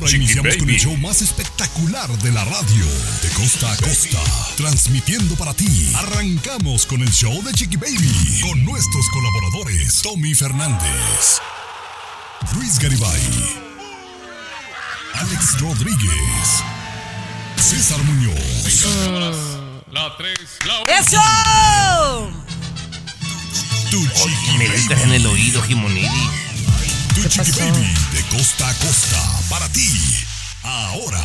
Ahora iniciamos con el show más espectacular de la radio, de costa a costa, transmitiendo para ti. Arrancamos con el show de Chiqui Baby, con nuestros colaboradores, Tommy Fernández, Luis Garibay, Alex Rodríguez, César Muñoz. La 3, la ¡Eso! Tu Chiqui Me gritas en el oído, Jimonili. Tu Chiqui Baby, de costa a costa, para ti. Ahora.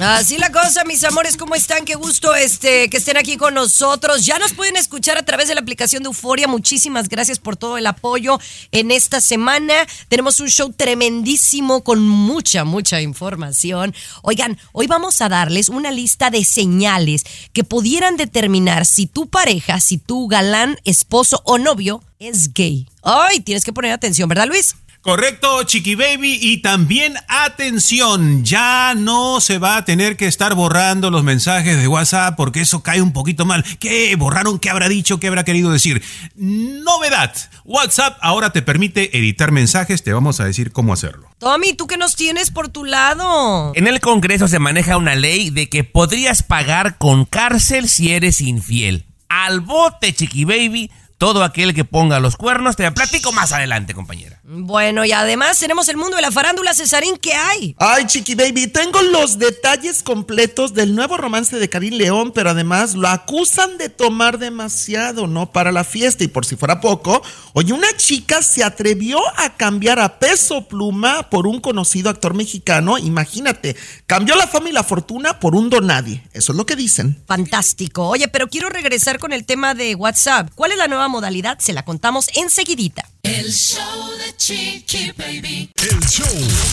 Así la cosa, mis amores, ¿cómo están? Qué gusto este, que estén aquí con nosotros. Ya nos pueden escuchar a través de la aplicación de Euforia. Muchísimas gracias por todo el apoyo en esta semana. Tenemos un show tremendísimo con mucha, mucha información. Oigan, hoy vamos a darles una lista de señales que pudieran determinar si tu pareja, si tu galán, esposo o novio es gay. Ay, tienes que poner atención, ¿verdad, Luis? Correcto, Chiqui Baby. Y también atención, ya no se va a tener que estar borrando los mensajes de WhatsApp porque eso cae un poquito mal. ¿Qué borraron? ¿Qué habrá dicho? ¿Qué habrá querido decir? Novedad. WhatsApp ahora te permite editar mensajes. Te vamos a decir cómo hacerlo. Tommy, ¿tú qué nos tienes por tu lado? En el Congreso se maneja una ley de que podrías pagar con cárcel si eres infiel. Al bote, Chiqui Baby, todo aquel que ponga los cuernos. Te platico más adelante, compañera. Bueno, y además tenemos el mundo de la farándula, Cesarín, ¿qué hay? Ay, Chiqui Baby, tengo los detalles completos del nuevo romance de Karim León, pero además lo acusan de tomar demasiado, ¿no? Para la fiesta. Y por si fuera poco, oye, una chica se atrevió a cambiar a peso pluma por un conocido actor mexicano. Imagínate, cambió la fama y la fortuna por un donadie. Eso es lo que dicen. Fantástico. Oye, pero quiero regresar con el tema de WhatsApp. ¿Cuál es la nueva modalidad? Se la contamos enseguidita. El show de Chiqui Baby. El show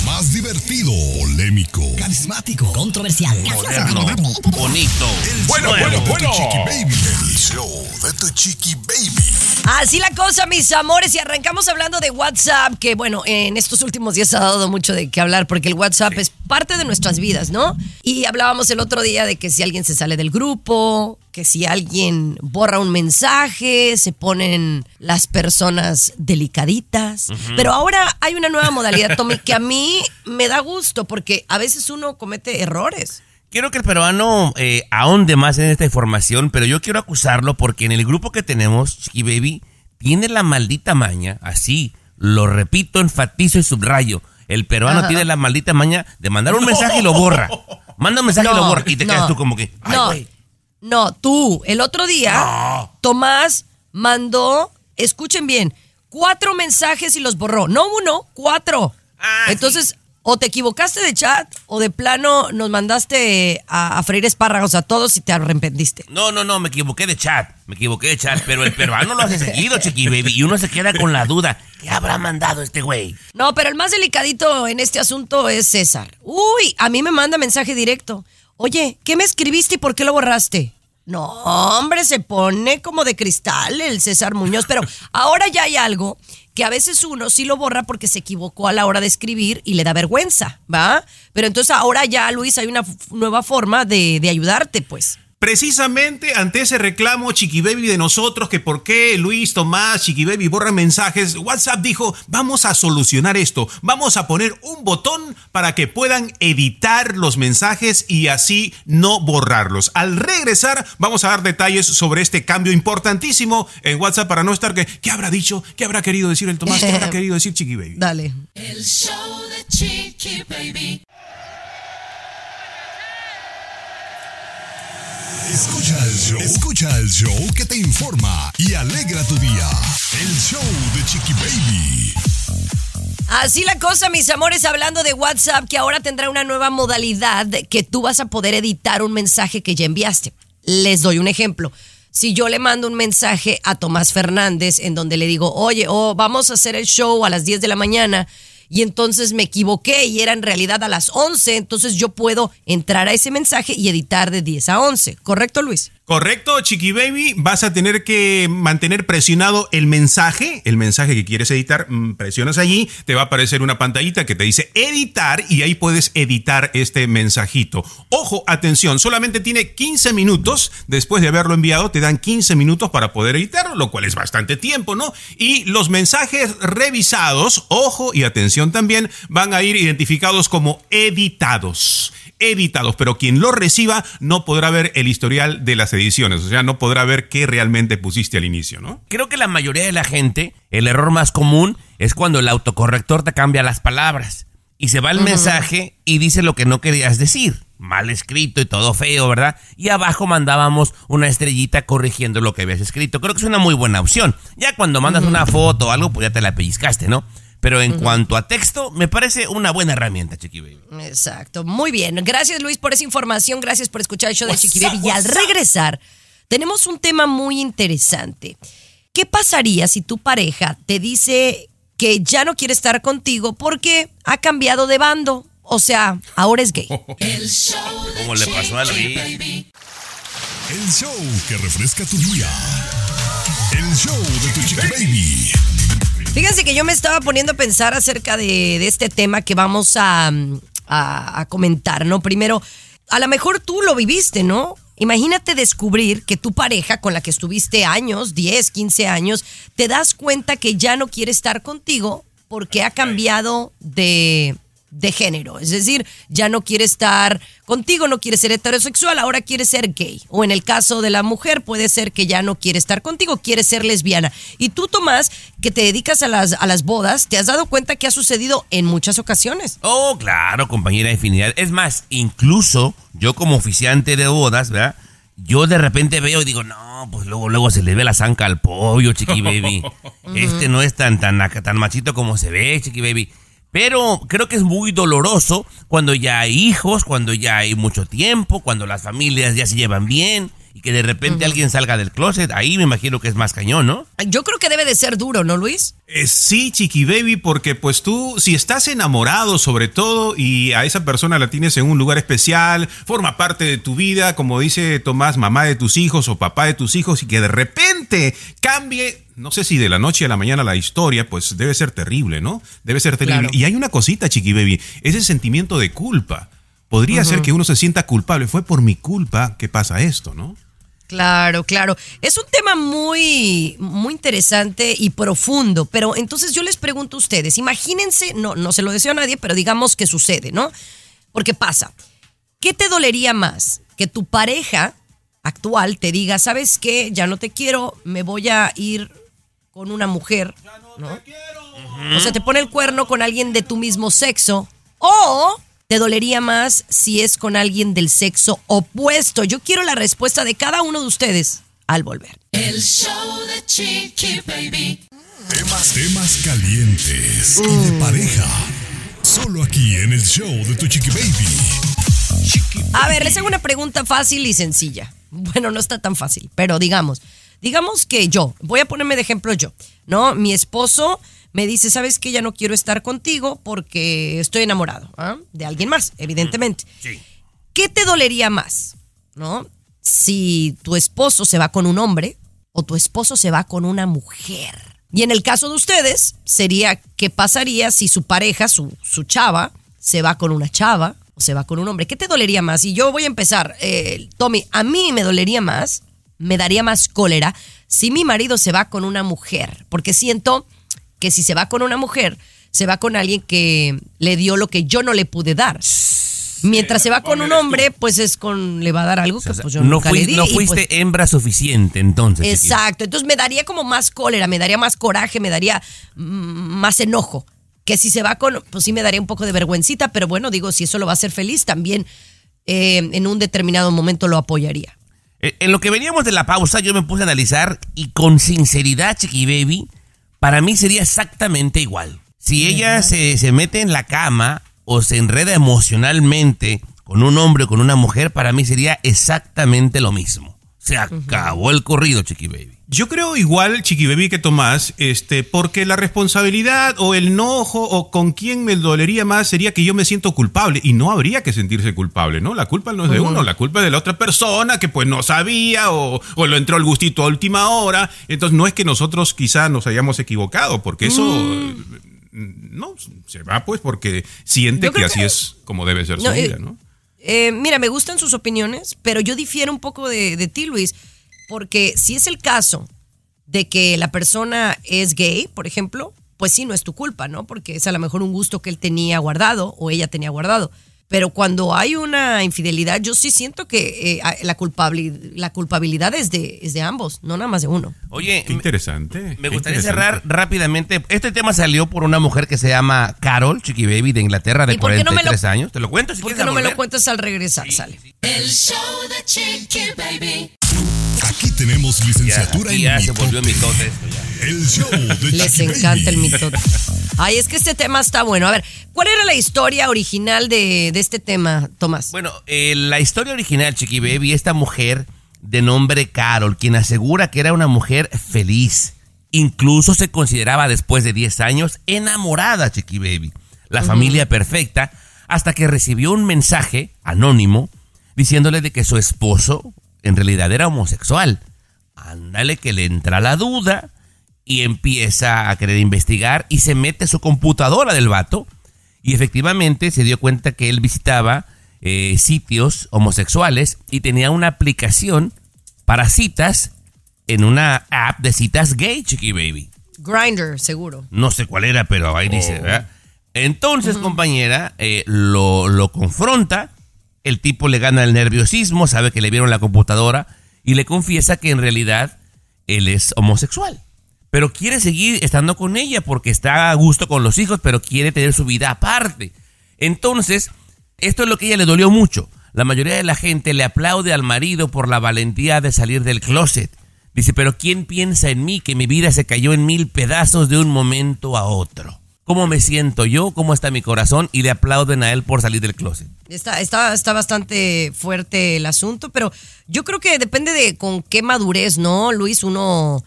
más divertido, polémico, carismático, controversial, moderno, bonito. El bueno, show bueno, de bueno. tu Chiqui Baby. El show de tu Chiqui Baby. Así la cosa, mis amores, y arrancamos hablando de WhatsApp, que bueno, en estos últimos días ha dado mucho de qué hablar, porque el WhatsApp es parte de nuestras vidas, ¿no? Y hablábamos el otro día de que si alguien se sale del grupo, que si alguien borra un mensaje, se ponen las personas delicaditas. Pero ahora hay una nueva modalidad, Tommy, que a mí me da gusto, porque a veces uno comete errores. Quiero que el peruano eh, ahonde más en esta información, pero yo quiero acusarlo porque en el grupo que tenemos, Chiqui Baby, tiene la maldita maña, así, lo repito, enfatizo y subrayo. El peruano Ajá. tiene la maldita maña de mandar un mensaje y lo borra. Manda un mensaje y lo No, borra. Y te no. quedas tú como que, ay, no, no, tú, el otro día, Tomás mandó, escuchen bien, cuatro mensajes y los borró. No uno, cuatro. Ah, Entonces, o te equivocaste de chat o de plano nos mandaste a, a freír espárragos a todos y te arrepentiste. No, no, no, me equivoqué de chat. Me equivoqué de chat, pero el peruano lo hace seguido, Chiqui Baby. Y uno se queda con la duda. ¿Qué habrá mandado este güey? No, pero el más delicadito en este asunto es César. Uy, a mí me manda mensaje directo. Oye, ¿qué me escribiste y por qué lo borraste? No, hombre, se pone como de cristal el César Muñoz, pero ahora ya hay algo que a veces uno sí lo borra porque se equivocó a la hora de escribir y le da vergüenza, ¿va? Pero entonces ahora ya, Luis, hay una nueva forma de, de ayudarte, pues. Precisamente ante ese reclamo Chiqui Baby de nosotros, que por qué Luis, Tomás, Chiqui Baby borran mensajes, WhatsApp dijo, vamos a solucionar esto, vamos a poner un botón para que puedan editar los mensajes y así no borrarlos. Al regresar vamos a dar detalles sobre este cambio importantísimo en WhatsApp para no estar que, ¿qué habrá dicho? ¿Qué habrá querido decir el Tomás? ¿Qué habrá querido decir Chiqui Baby? Dale. El show de Chiqui Baby. Escucha el show. Escucha el show que te informa y alegra tu día. El show de Chiqui Baby. Así la cosa, mis amores, hablando de WhatsApp, que ahora tendrá una nueva modalidad que tú vas a poder editar un mensaje que ya enviaste. Les doy un ejemplo. Si yo le mando un mensaje a Tomás Fernández en donde le digo, oye, oh, vamos a hacer el show a las 10 de la mañana y entonces me equivoqué y era en realidad a las 11, entonces yo puedo entrar a ese mensaje y editar de 10 a 11. ¿Correcto, Luis? Correcto, Chiqui Baby. Vas a tener que mantener presionado el mensaje, el mensaje que quieres editar. mm, Presionas allí, te va a aparecer una pantallita que te dice editar y ahí puedes editar este mensajito. Ojo, atención, solamente tiene 15 minutos. Después de haberlo enviado, te dan 15 minutos para poder editarlo, lo cual es bastante tiempo, ¿no? Y los mensajes revisados, ojo y atención también, van a ir identificados como editados editados, pero quien lo reciba no podrá ver el historial de las ediciones, o sea, no podrá ver qué realmente pusiste al inicio, ¿no? Creo que la mayoría de la gente, el error más común es cuando el autocorrector te cambia las palabras y se va el mensaje y dice lo que no querías decir. Mal escrito y todo feo, ¿verdad? Y abajo mandábamos una estrellita corrigiendo lo que habías escrito. Creo que es una muy buena opción. Ya cuando mandas una foto o algo, pues ya te la pellizcaste, ¿no? Pero en cuanto a texto, me parece una buena herramienta, Chiqui Baby. Exacto, muy bien. Gracias Luis por esa información, gracias por escuchar el show de Chiqui Baby. Y al regresar, tenemos un tema muy interesante. ¿Qué pasaría si tu pareja te dice que ya no quiere estar contigo porque ha cambiado de bando? O sea, ahora es gay. El show de ¿Cómo le pasó a Luis? El show que refresca tu día. El show de tu chiqui baby. Fíjense que yo me estaba poniendo a pensar acerca de, de este tema que vamos a, mm, a- a comentar, ¿no? Primero, a lo mejor tú lo viviste, ¿no? Imagínate descubrir que tu pareja con la que estuviste años, 10, 15 años, te das cuenta que ya no quiere estar contigo porque ha cambiado de, de género. Es decir, ya no quiere estar contigo, no quiere ser heterosexual, ahora quiere ser gay. O en el caso de la mujer, puede ser que ya no quiere estar contigo, quiere ser lesbiana. Y tú, Tomás, que te dedicas a las, a las bodas, te has dado cuenta que ha sucedido en muchas ocasiones. Oh, claro, compañera de afinidad. Es más, incluso yo como oficiante de bodas, ¿verdad? Yo de repente veo y digo, no, pues luego, luego se le ve la zanca al pollo, chiqui baby. Este no es tan, tan, tan machito como se ve, chiqui baby. Pero creo que es muy doloroso cuando ya hay hijos, cuando ya hay mucho tiempo, cuando las familias ya se llevan bien y que de repente alguien salga del closet. Ahí me imagino que es más cañón, ¿no? Yo creo que debe de ser duro, ¿no, Luis? Eh, sí, Chiqui Baby, porque pues tú, si estás enamorado sobre todo y a esa persona la tienes en un lugar especial, forma parte de tu vida, como dice Tomás, mamá de tus hijos o papá de tus hijos, y que de repente cambie, no sé si de la noche a la mañana la historia, pues debe ser terrible, ¿no? Debe ser terrible. Claro. Y hay una cosita, Chiqui Baby, ese sentimiento de culpa. Podría ser que uno se sienta culpable, fue por mi culpa que pasa esto, ¿no? Claro, claro. Es un tema muy, muy interesante y profundo, pero entonces yo les pregunto a ustedes, imagínense, no, no se lo deseo a nadie, pero digamos que sucede, ¿no? Porque pasa. ¿Qué te dolería más? Que tu pareja actual te diga, ¿sabes qué? Ya no te quiero, me voy a ir con una mujer, ¿no? O sea, te pone el cuerno con alguien de tu mismo sexo. O te dolería más si es con alguien del sexo opuesto. Yo quiero la respuesta de cada uno de ustedes al volver. El show de Chiqui Baby. Temas, temas calientes y de pareja. Solo aquí en el show de tu chiqui baby. A ver, les hago una pregunta fácil y sencilla. Bueno, no está tan fácil, pero digamos, digamos que yo, voy a ponerme de ejemplo yo, ¿no? Mi esposo me dice, ¿sabes qué? Ya no quiero estar contigo porque estoy enamorado ¿ah? de alguien más, evidentemente. Sí. ¿Qué te dolería más, no? Si tu esposo se va con un hombre o tu esposo se va con una mujer. Y en el caso de ustedes, sería qué pasaría si su pareja, su, su chava, se va con una chava o se va con un hombre. ¿Qué te dolería más? Y yo voy a empezar. Eh, Tommy, a mí me dolería más, me daría más cólera si mi marido se va con una mujer. Porque siento que si se va con una mujer, se va con alguien que le dio lo que yo no le pude dar. Mientras se va con un hombre, pues es con le va a dar algo que pues yo no, nunca fui- le di. no y, fuiste pues, hembra suficiente entonces. Exacto, entonces me daría como más cólera, me daría más coraje, me daría mm, más enojo. Que si se va con, pues sí me daría un poco de vergüencita, pero bueno, digo, si eso lo va a hacer feliz, también eh, en un determinado momento lo apoyaría. Eh, En lo que veníamos de la pausa, yo me puse a analizar y con sinceridad, Chiqui Baby, para mí sería exactamente igual. Si ella se, se mete en la cama o se enreda emocionalmente con un hombre o con una mujer, para mí sería exactamente lo mismo. Se acabó el corrido, Chiqui Baby. Yo creo igual, Chiqui Baby, que Tomás, este, porque la responsabilidad o el enojo o con quién me dolería más sería que yo me siento culpable y no habría que sentirse culpable, ¿no? La culpa no es de uno, la culpa es de la otra persona que pues no sabía o, o lo entró el gustito a última hora. Entonces no es que nosotros quizá nos hayamos equivocado, porque eso Mm. no se va pues porque siente que así es como debe ser su No, eh, vida, ¿no? Eh, mira, me gustan sus opiniones, pero yo difiero un poco de, de ti, Luis, porque si es el caso de que la persona es gay, por ejemplo, pues sí, no es tu culpa, ¿no? Porque es a lo mejor un gusto que él tenía guardado o ella tenía guardado. Pero cuando hay una infidelidad, yo sí siento que eh, la, culpabilidad, la culpabilidad es de, es de ambos, no nada más de uno. Oye, Qué interesante. me gustaría interesante. cerrar rápidamente. Este tema salió por una mujer que se llama Carol, Chiqui Baby, de Inglaterra, de ¿Y por qué no me lo- 43 años. ¿Te lo cuento si ¿Por quieres qué no al me lo volver? cuentas al regresar? Sale. El show de Chiqui Baby. Aquí tenemos licenciatura Ya, en ya se mitote. volvió mitote esto ya. El show de Les Chiqui encanta el mitote. Ay, es que este tema está bueno. A ver, ¿cuál era la historia original de, de este tema, Tomás? Bueno, eh, la historia original, Chiqui Baby, esta mujer de nombre Carol, quien asegura que era una mujer feliz. Incluso se consideraba después de 10 años enamorada, Chiqui Baby. La familia perfecta, hasta que recibió un mensaje anónimo diciéndole de que su esposo en realidad era homosexual. Ándale que le entra la duda y empieza a querer investigar y se mete a su computadora del vato y efectivamente se dio cuenta que él visitaba eh, sitios homosexuales y tenía una aplicación para citas en una app de citas gay, Chiqui Baby. Grinder, seguro. No sé cuál era, pero ahí dice, ¿verdad? Entonces, compañera, eh, lo, lo confronta, el tipo le gana el nerviosismo, sabe que le vieron la computadora y le confiesa que en realidad él es homosexual. Pero quiere seguir estando con ella porque está a gusto con los hijos, pero quiere tener su vida aparte. Entonces, esto es lo que a ella le dolió mucho. La mayoría de la gente le aplaude al marido por la valentía de salir del closet. Dice, pero ¿quién piensa en mí que mi vida se cayó en mil pedazos de un momento a otro? ¿Cómo me siento yo? ¿Cómo está mi corazón? Y le aplauden a él por salir del closet. Está, está, está bastante fuerte el asunto, pero yo creo que depende de con qué madurez, ¿no, Luis? Uno,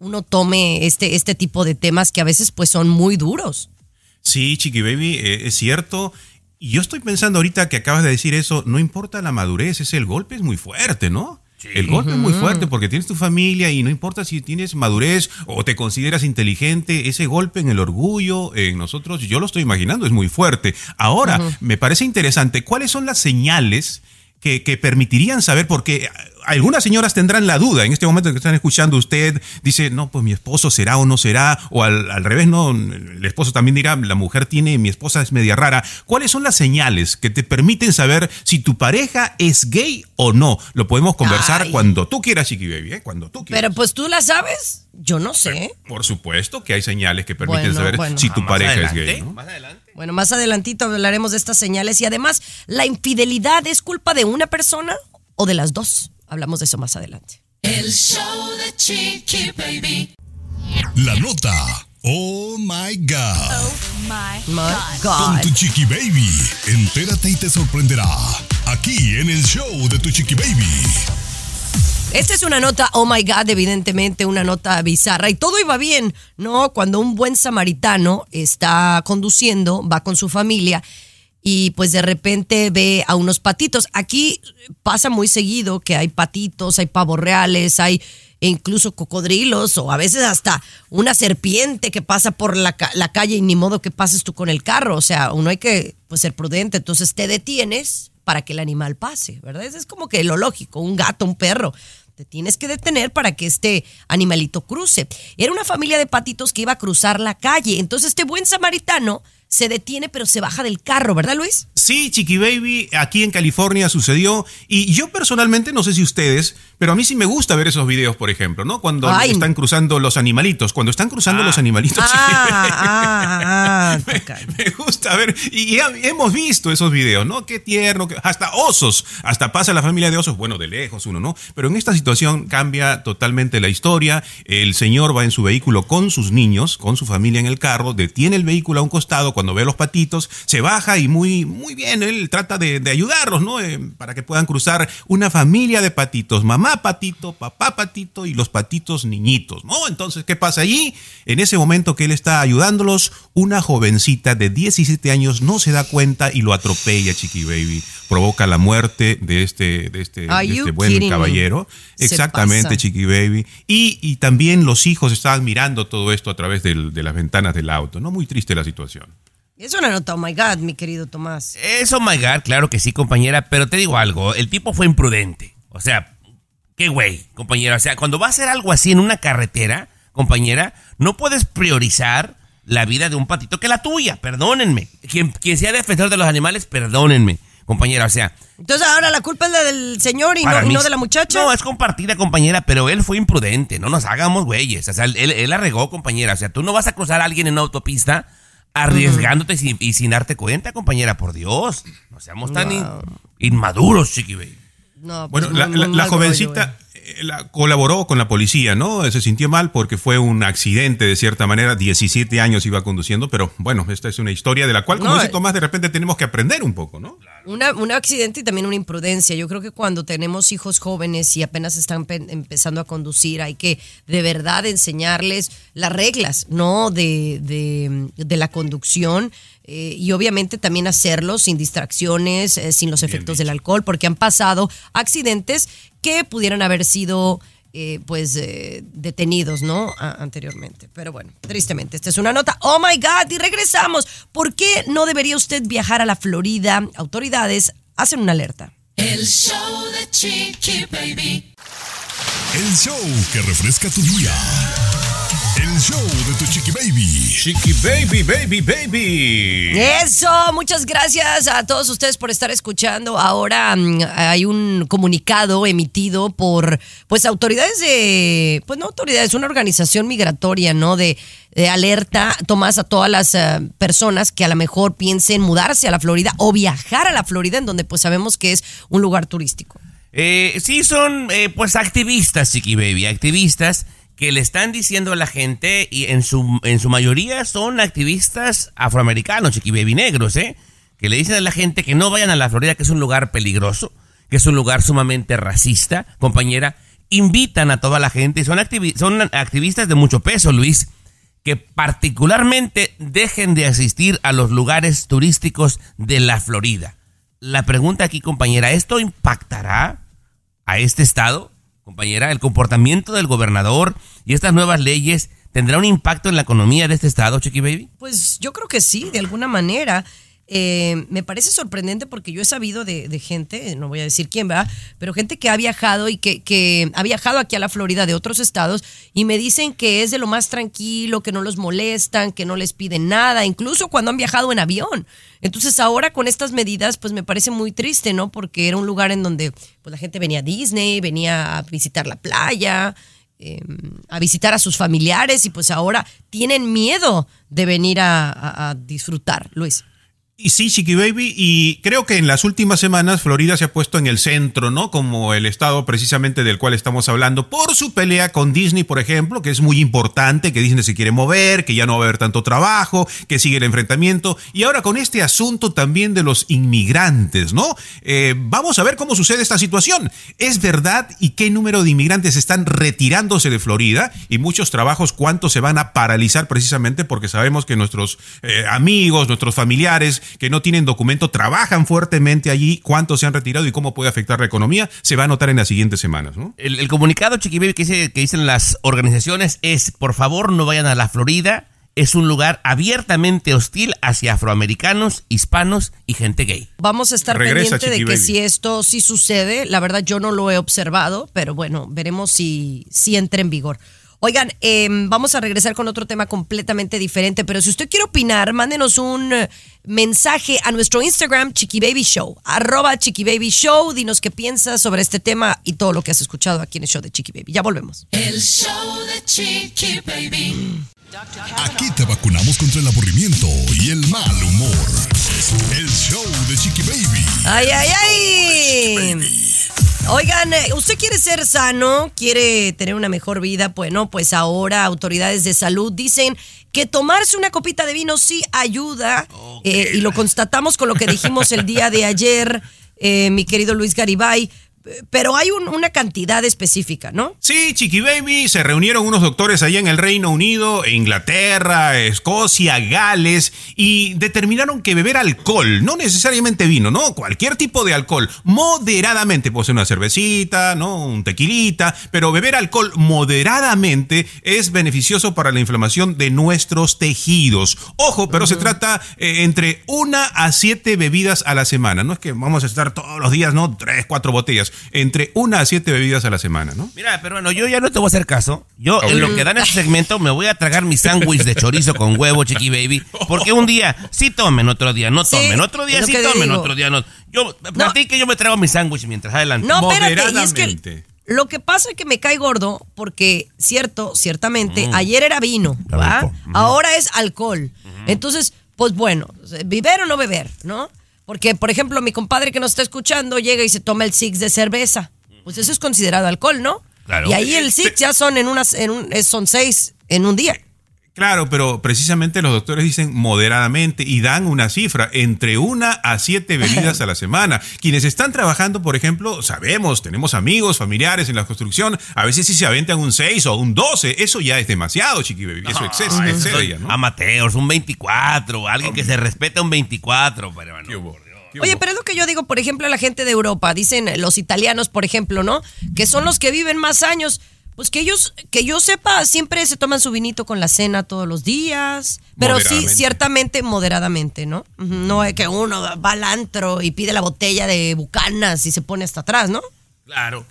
uno tome este, este tipo de temas que a veces pues son muy duros. Sí, Chiqui Baby, eh, es cierto. Y yo estoy pensando ahorita que acabas de decir eso, no importa la madurez, es el golpe es muy fuerte, ¿no? El golpe es muy fuerte porque tienes tu familia y no importa si tienes madurez o te consideras inteligente, ese golpe en el orgullo, en nosotros, yo lo estoy imaginando, es muy fuerte. Ahora, me parece interesante, ¿cuáles son las señales que, que permitirían saber? Porque algunas señoras tendrán la duda en este momento que están escuchando usted, dice, no, pues mi esposo será o no será, o al, al revés, no, el esposo también dirá, la mujer tiene, mi esposa es media rara. ¿Cuáles son las señales que te permiten saber si tu pareja es gay o no? Lo podemos conversar Ay. cuando tú quieras, Chiqui Baby, ¿eh? cuando tú quieras. Pero pues tú la sabes, yo no sé. Por supuesto que hay señales que permiten Bueno, saber bueno. si tu pareja adelante, es gay. ¿no? Más adelante. Bueno, más adelantito hablaremos de estas señales y además, ¿la infidelidad es culpa de una persona o de las dos? Hablamos de eso más adelante. El show de Chiqui Baby. La nota. Oh my God. My Con God. tu Chiqui Baby. Entérate y te sorprenderá. Aquí en el show de tu Chiqui Baby. Esta es una nota, oh my God, evidentemente una nota bizarra. Y todo iba bien, ¿no? Cuando un buen samaritano está conduciendo, va con su familia y pues de repente ve a unos patitos. Aquí pasa muy seguido que hay patitos, hay pavos reales, hay incluso cocodrilos o a veces hasta una serpiente que pasa por la, la calle y ni modo que pases tú con el carro. O sea, uno hay que pues, ser prudente. Entonces te detienes para que el animal pase, ¿verdad? Es como que lo lógico, un gato, un perro. Te tienes que detener para que este animalito cruce. Era una familia de patitos que iba a cruzar la calle. Entonces este buen samaritano se detiene pero se baja del carro, ¿verdad Luis? Sí, Chiqui Baby, aquí en California sucedió. Y yo personalmente, no sé si ustedes, pero a mí sí me gusta ver esos videos, por ejemplo, ¿no? Cuando Ay. están cruzando los animalitos. Cuando están cruzando los animalitos. Ah, ah, ah. me, me gusta ver. Y, hemos visto esos videos, ¿no? Qué tierno. qué- hasta osos. Hasta pasa la familia de osos. Bueno, de lejos uno, ¿no? Pero en esta situación cambia totalmente la historia. El señor va en su vehículo con sus niños, con su familia en el carro, detiene el vehículo a un costado cuando cuando ve a los patitos, se baja y muy, muy bien, él trata de, de ayudarlos, ¿no? Eh, para que puedan cruzar una familia de patitos, mamá patito, papá patito y los patitos niñitos, ¿no? Entonces, ¿qué pasa allí? En ese momento que él está ayudándolos, una jovencita de 17 años no se da cuenta y lo atropella, Chiqui Baby. Provoca la muerte de este, de este, de este buen me? caballero. Exactamente. Chiqui Baby. Y, y también los hijos estaban mirando todo esto a través del- de las ventanas del auto, ¿no? Muy triste la situación. Es una nota, oh my God, mi querido Tomás. Eso, my God, claro que sí, compañera, pero te digo algo, el tipo fue imprudente. O sea, qué güey, compañera. O sea, cuando va a hacer algo así en una carretera, compañera, no puedes priorizar la vida de un patito que la tuya, perdónenme. Quien, quien sea defensor de los animales, perdónenme, compañera. O sea, Entonces ahora la culpa es la del señor y no, y de la muchacha. No, es compartida, compañera, pero él fue imprudente. No nos hagamos güeyes. O sea, él, él la regó, compañera. O sea, tú no vas a cruzar a alguien en una autopista arriesgándote sin- y sin darte cuenta, compañera. Por Dios. No seamos tan in- inmaduros, chiqui baby. No, pues Bueno, la, muy- la- muy la mal rollo, jovencita eh, la- colaboró con la policía, ¿no? Se sintió mal porque fue un accidente de cierta manera. 17 años iba conduciendo, pero bueno, esta es una historia de la cual, como No, dice eh. Tomás, de repente tenemos que aprender un poco, ¿no? Una- un accidente y también una imprudencia. Yo creo que cuando tenemos hijos jóvenes y apenas están pe- empezando a conducir, hay que de verdad enseñarles las reglas, ¿no? De, de- de la conducción. eh, y obviamente también hacerlo sin distracciones, eh, sin los efectos del alcohol, porque han pasado accidentes que pudieran haber sido eh, pues eh, detenidos, ¿no? A- anteriormente. Pero bueno, tristemente, esta es una nota. Oh my God, y regresamos. ¿Por qué no debería usted viajar a la Florida? Autoridades hacen una alerta. El show de Chiqui Baby. El show que refresca tu día. El show de tu chiqui baby. Chiqui baby, baby, baby. Eso, muchas gracias a todos ustedes por estar escuchando. Ahora mm, hay un comunicado emitido por pues autoridades de, pues no autoridades, una organización migratoria, ¿no? De, de alerta, Tomás, a todas las eh, personas que a lo mejor piensen mudarse a la Florida o viajar a la Florida, en donde pues sabemos que es un lugar turístico. Eh, sí, son eh, pues activistas, Chiqui Baby, activistas que le están diciendo a la gente, y en su, en su mayoría son activistas afroamericanos, Chiqui Baby, negros, ¿eh? Que le dicen a la gente que no vayan a la Florida, que es un lugar peligroso, que es un lugar sumamente racista, compañera. Invitan a toda la gente, son, activi- son activistas de mucho peso, Luis, que particularmente dejen de asistir a los lugares turísticos de la Florida. La pregunta aquí, compañera, ¿esto impactará a este estado? Compañera, el comportamiento del gobernador y estas nuevas leyes tendrá un impacto en la economía de este estado, Chiqui Baby? Pues yo creo que sí, de alguna manera. Eh, me parece sorprendente porque yo he sabido de, de gente, no voy a decir quién va, pero gente que ha viajado y que, que ha viajado aquí a la Florida de otros estados y me dicen que es de lo más tranquilo, que no los molestan, que no les piden nada, incluso cuando han viajado en avión. Entonces ahora con estas medidas pues me parece muy triste, ¿no? Porque era un lugar en donde pues la gente venía a Disney, venía a visitar la playa, eh, a visitar a sus familiares y pues ahora tienen miedo de venir a disfrutar, Luis. Y sí, Chiqui Baby, y creo que en las últimas semanas Florida se ha puesto en el centro, ¿no? Como el estado precisamente del cual estamos hablando, por su pelea con Disney, por ejemplo, que es muy importante, que Disney se quiere mover, que ya no va a haber tanto trabajo, que sigue el enfrentamiento, y ahora con este asunto también de los inmigrantes, ¿no? Eh, vamos a ver cómo sucede esta situación. ¿Es verdad y qué número de inmigrantes están retirándose de Florida? Y muchos trabajos, ¿cuántos se van a paralizar precisamente porque sabemos que nuestros eh, amigos, nuestros familiares que no tienen documento trabajan fuertemente allí? ¿Cuántos se han retirado y cómo puede afectar la economía? Se va a notar en las siguientes semanas, ¿no? El, el comunicado, Chiqui Baby, que, dice- que dicen las organizaciones es, por favor, no vayan a la Florida. Es un lugar abiertamente hostil hacia afroamericanos, hispanos y gente gay. Vamos a estar Regresa, pendiente de que Baby. si esto sí sucede, la verdad yo no lo he observado, pero bueno, veremos si, si entra en vigor. Oigan, eh, vamos a regresar con otro tema completamente diferente, pero si usted quiere opinar, mándenos un eh, mensaje a nuestro Instagram, Chiqui Baby Show, arroba Chiqui Baby Show, dinos qué piensas sobre este tema y todo lo que has escuchado aquí en el show de Chiqui Baby. Ya volvemos. El show de Chiqui Baby. Aquí te vacunamos contra el aburrimiento y el mal humor. El show de Chiqui Baby. Ay, ay, ay. Oigan, eh, ¿usted quiere ser sano? ¿Quiere tener una mejor vida? Bueno, pues ahora autoridades de salud dicen que tomarse una copita de vino sí ayuda, eh, y lo constatamos con lo que dijimos el día de ayer, eh, mi querido Luis Garibay, pero hay un- una cantidad específica, ¿no? Sí, Chiqui Baby, se reunieron unos doctores allá en el Reino Unido, Inglaterra, Escocia, Gales, y determinaron que beber alcohol, no necesariamente vino, no, cualquier tipo de alcohol, moderadamente, puede ser una cervecita, no, un tequilita, pero beber alcohol moderadamente es beneficioso para la inflamación de nuestros tejidos. Ojo, pero se trata eh, entre una a siete bebidas a la semana, no es que vamos a estar todos los días, no, tres, cuatro botellas, entre una a siete bebidas a la semana, ¿no? Mira, peruano, yo ya no te voy a hacer caso. Yo, en lo que dan este segmento, me voy a tragar mi sándwich de chorizo con huevo, chiqui baby. Porque un día sí tomen, otro día no Sí, tomen, otro día sí que tomen, digo. otro día no. Yo, platique, yo me trago mi sándwich mientras adelante. No, espérate, y es que Moderadamente. lo que pasa es que me cae gordo porque, cierto, ciertamente, Mm. ayer era vino, ¿va? Ahora es alcohol. Entonces, pues bueno, beber o no beber, ¿no? Porque, por ejemplo, mi compadre que nos está escuchando llega y se toma el six de cerveza. Pues eso es considerado alcohol, ¿no? Claro. Y ahí el six ya son en unas, en un, es- son seis en un día. Claro, pero precisamente los doctores dicen moderadamente y dan una cifra, entre una a siete bebidas a la semana. Quienes están trabajando, por ejemplo, sabemos, tenemos amigos, familiares en la construcción, a veces si se aventan un 6 o un 12, eso ya es demasiado, chiqui baby, eso soy ya, ¿no? Amateos, un 24, alguien que se respeta un 24, peruano. Oye, pero es lo que yo digo, por ejemplo, a la gente de Europa, dicen los italianos, por ejemplo, ¿no? Que son los que viven más años. Pues que ellos, que yo sepa, siempre se toman su vinito con la cena todos los días. Pero sí, ciertamente, moderadamente, ¿no? No es que uno va al antro y pide la botella de bucanas y se pone hasta atrás, ¿no? Claro.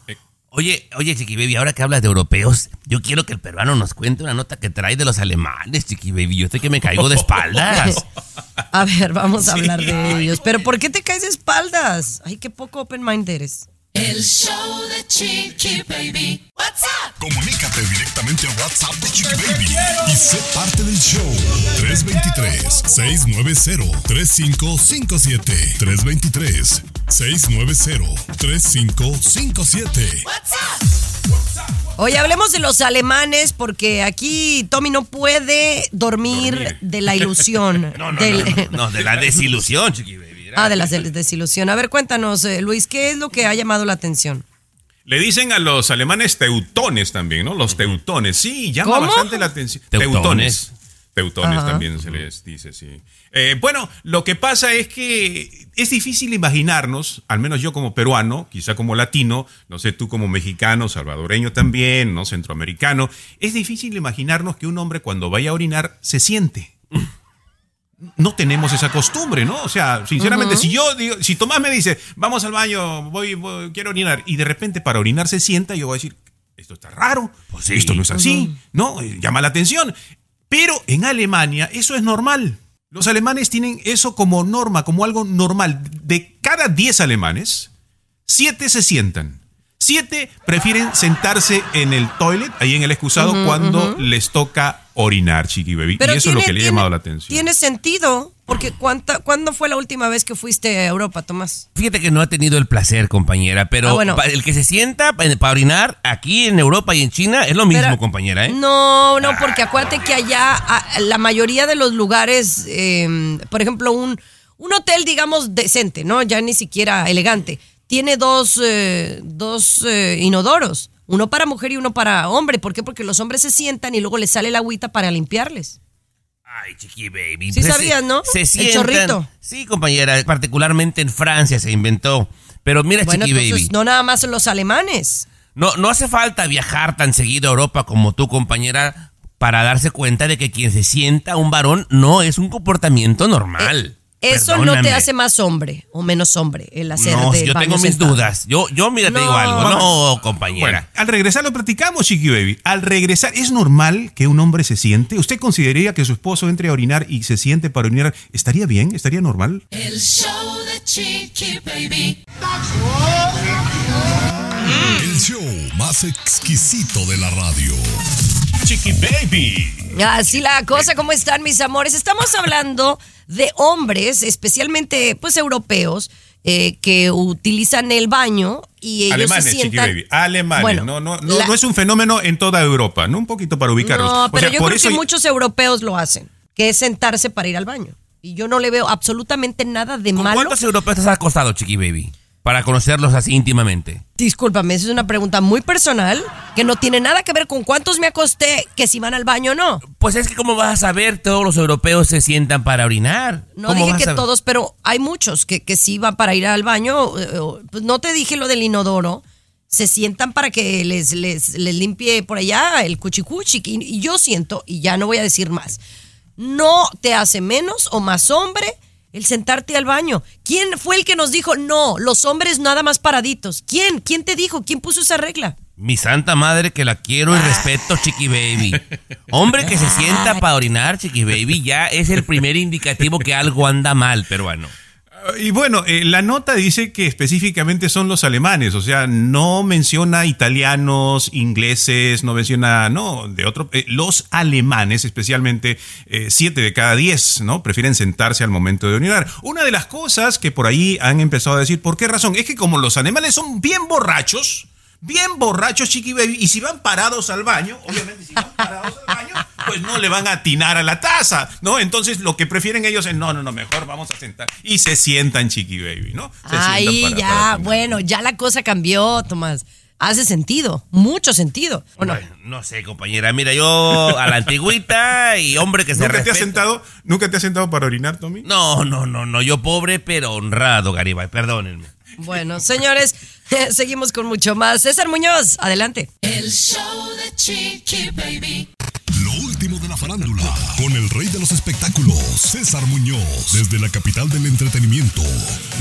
Oye, oye, Chiqui Baby, ahora que hablas de europeos, yo quiero que el peruano nos cuente una nota que trae de los alemanes, Chiqui Baby. Yo estoy que me caigo de espaldas. A ver, vamos a Sí. hablar de ellos. Pero ¿por qué te caes de espaldas? Ay, qué poco open mind eres. El show de Chiqui Baby. What's up? Comunícate directamente a WhatsApp de Chiqui Baby y sé parte del show. 323-690-3557. 323-690-3557. Oye, hablemos de los alemanes porque aquí Tommy no puede dormir, de la ilusión. No, no, del- no, no, de la desilusión, Chiqui Baby. Ah, de la des- desilusión. A ver, cuéntanos, eh, Luis, ¿qué es lo que ha llamado la atención? Le dicen a los alemanes teutones también, ¿no? Los teutones, sí, llama ¿Cómo? bastante la atención. Teutones. Teutones. Teutones Ajá. también se les dice, sí. Eh, bueno, lo que pasa es que es difícil imaginarnos, al menos yo como peruano, quizá como latino, no sé tú como mexicano, salvadoreño también, ¿no? Centroamericano, es difícil imaginarnos que un hombre cuando vaya a orinar se siente. No tenemos esa costumbre, ¿no? O sea, sinceramente, si yo digo, si Tomás me dice, vamos al baño, voy, voy, quiero orinar, y de repente para orinar se sienta, yo voy a decir, esto está raro, esto no es así, ¿no? Eh, Llama la atención. Pero en Alemania eso es normal. Los alemanes tienen eso como norma, como algo normal. De cada 10 alemanes, 7 se sientan. 7 prefieren sentarse en el toilet, ahí en el excusado, cuando les toca orinar, chiqui baby. Pero y eso es lo que le ha llamado la atención. Tiene sentido, porque ¿cuánta, ¿cuándo fue la última vez que fuiste a Europa, Tomás? Fíjate que no ha tenido el placer, compañera, pero Ah, bueno. el que se sienta pa- para orinar aquí en Europa y en China es lo mismo, Pero- compañera, ¿eh? No, no, porque acuérdate que allá a- la mayoría de los lugares, eh, por ejemplo, un, un hotel, digamos, decente, ¿no? Ya ni siquiera elegante, tiene dos, eh, dos eh, inodoros, uno para mujer y uno para hombre. ¿Por qué? Porque los hombres se sientan y luego les sale el agüita para limpiarles. Ay, chiqui baby. Sí Pues, sabías, ¿no? Se El sientan. chorrito. Sí, compañera, particularmente en Francia se inventó. Pero mira, Bueno, chiqui entonces baby. no nada más los alemanes. No, no hace falta viajar tan seguido a Europa como tú, compañera, para darse cuenta de que quien se sienta un varón no es un comportamiento normal. Eso no te hace más hombre o menos hombre el hacer No, de yo tengo mis sentado. dudas. Yo, yo mira, te digo No. algo. No, compañera. Bueno, al regresar lo platicamos, Chiqui Baby. Al regresar, ¿es normal que un hombre se siente? ¿Usted consideraría que su esposo entre a orinar y se siente para orinar? ¿Estaría bien? ¿Estaría normal? El show de Chiqui Baby. El show más exquisito de la radio. Chiqui Baby. Así la cosa, ¿cómo están mis amores? Estamos hablando de hombres, especialmente pues europeos, eh, que utilizan el baño y ellos Alemanes, se Chiqui sientan... Baby. Alemanes. Bueno, no, no, no, la- no es un fenómeno en toda Europa, ¿no? Un poquito para ubicarlos. No, O pero sea, yo por creo eso que muchos europeos lo hacen, que es sentarse para ir al baño. Y yo no le veo absolutamente nada de malo. ¿Cuántos europeos te has acostado, Chiqui Baby? Para conocerlos así íntimamente. Discúlpame, esa es una pregunta muy personal que no tiene nada que ver con cuántos me acosté, que si van al baño o no. Pues es que, ¿cómo vas a saber? Todos los europeos se sientan para orinar. No ¿Cómo dije que todos, pero hay muchos que, que sí van para ir al baño. Pues no te dije lo del inodoro. Se sientan para que les, les, les limpie por allá el cuchicuchi. Y, y yo siento, y ya no voy a decir más, no te hace menos o más hombre el sentarte al baño. ¿Quién fue el que nos dijo, no, los hombres nada más paraditos? ¿Quién? ¿Quién te dijo? ¿Quién puso esa regla? Mi santa madre que la quiero y respeto, Chiqui Baby. Hombre que se sienta para orinar, Chiqui Baby, ya es el primer indicativo que algo anda mal, peruano. Y bueno, eh, la nota dice que específicamente son los alemanes, o sea, no menciona italianos, ingleses, no menciona, no, de otro, eh, los alemanes, especialmente eh, siete de cada diez, ¿no? Prefieren sentarse al momento de orinar. Una de las cosas que por ahí han empezado a decir, ¿por qué razón? Es que como los alemanes son bien borrachos, bien borrachos, chiqui baby, y si van parados al baño, obviamente si van parados al baño, pues no le van a atinar a la taza, ¿no? Entonces lo que prefieren ellos es, no, no, no, mejor vamos a sentar. Y se sientan, chiqui baby, ¿no? Se Ahí para- ya, para bueno, ya la cosa cambió, Tomás. Hace sentido, mucho sentido. ¿o no? Bueno, no sé, compañera. Mira, yo a la antigüita y hombre que se ¿Nunca te has sentado, nunca te has sentado para orinar, Tommy? No, no, no, no. Yo pobre pero honrado, Garibay. Perdónenme. Bueno, señores, seguimos con mucho más. César Muñoz, adelante. El show de Chiqui Baby. Lo último de la farándula, con el rey de los espectáculos, César Muñoz, desde la capital del entretenimiento,